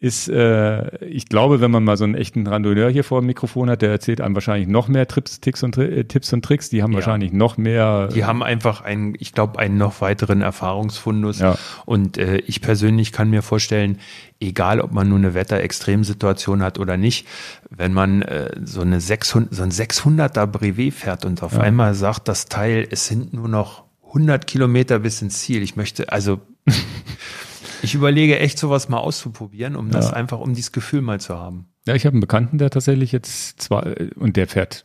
ist, äh, ich glaube, wenn man mal so einen echten Randonneur hier vor dem Mikrofon hat, der erzählt einem wahrscheinlich noch mehr Trips, Ticks und, äh, Tipps und Tricks. Die haben ja. wahrscheinlich noch mehr. Die haben einfach einen, ich glaube, einen noch weiteren Erfahrungsfundus. Ja. Und äh, ich persönlich kann mir vorstellen, egal ob man nur eine Wetterextremsituation hat oder nicht, wenn man äh, so eine 600, so ein 600er Brevet fährt und auf ja. einmal sagt das Teil, es sind nur noch 100 Kilometer bis ins Ziel. Ich möchte, also Ich überlege echt, sowas mal auszuprobieren, um das einfach, um dieses Gefühl mal zu haben. Ja, ich habe einen Bekannten, der tatsächlich jetzt zwar, und der fährt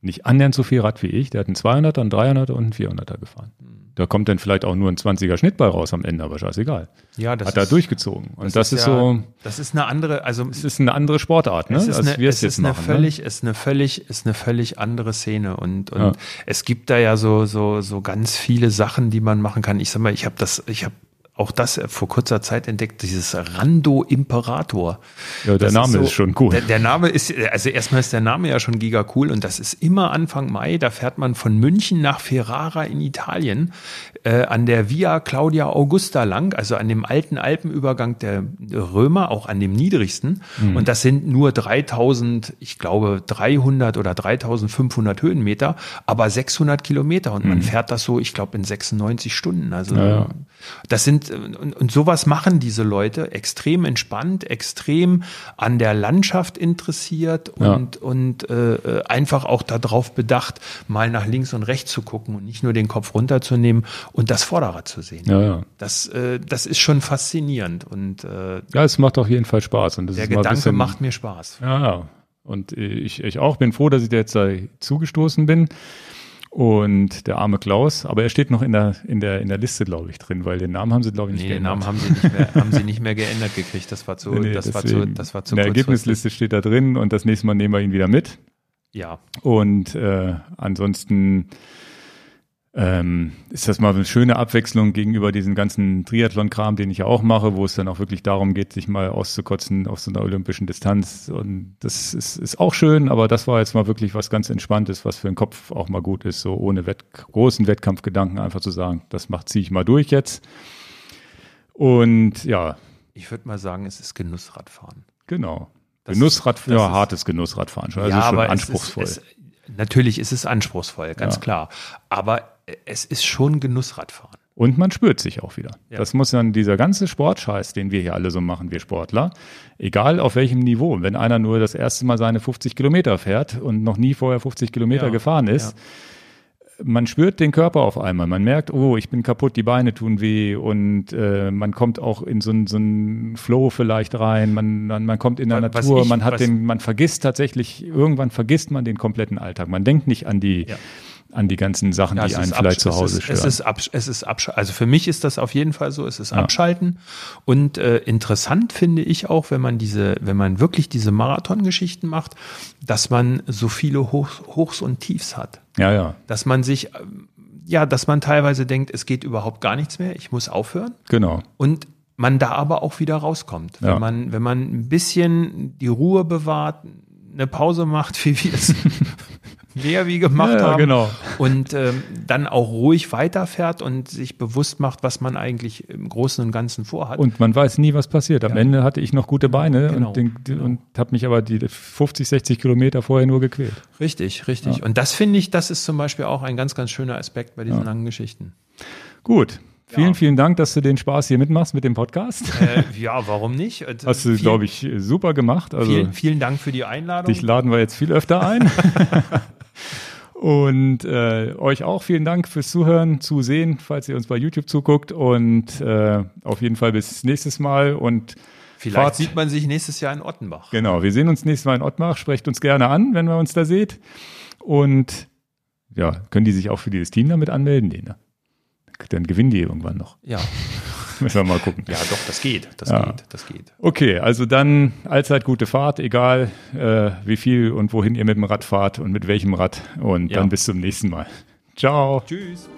nicht annähernd so viel Rad wie ich. Der hat einen 200er, einen 300er und einen 400er gefahren. Da kommt dann vielleicht auch nur ein 20er Schnitt bei raus am Ende, aber scheißegal. Ja, das hat er ist- durchgezogen. Und das, Das ist, ja- so, Das ist eine andere, also es ist eine andere Sportart, ne? es ist als eine, es ist machen. völlig, ist eine völlig, ist eine völlig andere Szene und, und Ja. es gibt da ja so, so, so ganz viele Sachen, die man machen kann. Ich sag mal, ich habe das, ich habe auch das vor kurzer Zeit entdeckt, dieses Rando Imperator. Ja, der Das Name ist, so- schon cool. Der, der Name ist, also erstmal ist der Name ja schon giga cool und das ist immer Anfang Mai, da fährt man von München nach Ferrara in Italien äh, an der Via Claudia Augusta lang, also an dem alten Alpenübergang der Römer, auch an dem niedrigsten. Mhm. Und das sind nur 3000, ich glaube 300 oder 3500 Höhenmeter, aber 600 Kilometer und man fährt das so, ich glaube in 96 Stunden. Also Mhm. Ja, ja. das sind und, und sowas machen diese Leute extrem entspannt, extrem an der Landschaft interessiert Ja. und und äh, äh, einfach auch darauf bedacht, mal nach links und rechts zu gucken und nicht nur den Kopf runterzunehmen und das Vorderrad zu sehen. Ja, ja. Das äh, das ist schon faszinierend und äh, Ja, es macht auf jeden Fall Spaß. Und das der ist Gedanke bisschen, macht mir Spaß. Ja, ja. Und ich, ich auch bin froh, dass ich da jetzt da zugestoßen bin. Und der arme Klaus, aber er steht noch in der, in der, in der Liste, glaube ich, drin, weil den Namen haben sie, glaube ich, nicht Nee, den geändert. Namen haben sie nicht mehr, haben sie nicht mehr geändert gekriegt. Das war zu, Nee, nee, das war zu, deswegen. das war zu In der. Ergebnisliste steht da drin und das nächste Mal nehmen wir ihn wieder mit. Ja, Und äh, ansonsten ähm, ist das mal eine schöne Abwechslung gegenüber diesem ganzen Triathlon-Kram, den ich ja auch mache, wo es dann auch wirklich darum geht, sich mal auszukotzen auf so einer olympischen Distanz. Und das ist, ist auch schön, aber das war jetzt mal wirklich was ganz Entspanntes, was für den Kopf auch mal gut ist, so ohne Wett großen Wettkampfgedanken einfach zu sagen, das macht ziehe ich mal durch jetzt. Und ja, ich würde mal sagen, es ist Genussradfahren. genau. Das Genussrad, ist- das ja, hartes Genussradfahren schon. Also schon anspruchsvoll. Es ist, es, natürlich ist es anspruchsvoll, ganz Ja. klar. Aber es ist schon Genussradfahren. Und man spürt sich auch wieder. Ja. Das muss dann dieser ganze Sportscheiß, den wir hier alle so machen, wir Sportler, egal auf welchem Niveau, wenn einer nur das erste Mal seine 50 Kilometer fährt und noch nie vorher 50 Kilometer Ja, gefahren ist, man spürt den Körper auf einmal. Man merkt, oh, ich bin kaputt, die Beine tun weh und äh, man kommt auch in so einen so Flow vielleicht rein. Man, man, man kommt in der Was Natur, ich- man hat den, man vergisst tatsächlich, irgendwann vergisst man den kompletten Alltag. Man denkt nicht an die, Ja. An die ganzen Sachen, Ja, die einen vielleicht zu Hause es ist, stören. Es ist, absch es ist absch also für mich ist das auf jeden Fall so, es ist Abschalten. Und äh, interessant finde ich auch, wenn man diese, wenn man wirklich diese Marathongeschichten macht, dass man so viele Hochs, Hochs und Tiefs hat. ja, ja, Dass man sich, ähm, ja, dass man teilweise denkt, es geht überhaupt gar nichts mehr, ich muss aufhören. genau. Und man da aber auch wieder rauskommt. Ja. Wenn man, wenn man ein bisschen die Ruhe bewahrt, eine Pause macht, wie wir es mehr wie gemacht Ja, ja, haben. genau. Und ähm, dann auch ruhig weiterfährt und sich bewusst macht, was man eigentlich im Großen und Ganzen vorhat. Und man weiß nie, was passiert. Am Ja. Ende hatte ich noch gute Beine Genau, und, den, und habe mich aber die 50, 60 Kilometer vorher nur gequält. richtig, richtig. Und das finde ich, das ist zum Beispiel auch ein ganz, ganz schöner Aspekt bei diesen langen Geschichten. Gut. Vielen, Ja. vielen Dank, dass du den Spaß hier mitmachst mit dem Podcast. Äh, ja, warum nicht? Äh, Hast du, vielen- glaube ich, super gemacht. Also Vielen, vielen Dank für die Einladung. dich laden wir jetzt viel öfter ein. und äh, euch auch vielen Dank fürs Zuhören, Zusehen, falls ihr uns bei YouTube zuguckt. Und äh, auf jeden Fall bis nächstes Mal. Und Vielleicht Fahrt- sieht man sich nächstes Jahr in Ottenbach. Genau, wir sehen uns nächstes Mal in Ottmar. Sprecht uns gerne an, wenn ihr uns da seht. Und ja, können die sich auch für dieses Team damit anmelden? Nee, ne? Dann gewinnen die irgendwann noch. Ja. Müssen wir mal gucken. Ja, doch, das geht. Das Ja. geht. Das geht. Okay, also dann allzeit gute Fahrt, egal äh, wie viel und wohin ihr mit dem Rad fahrt und mit welchem Rad. Und Ja. dann bis zum nächsten Mal. Ciao. Tschüss.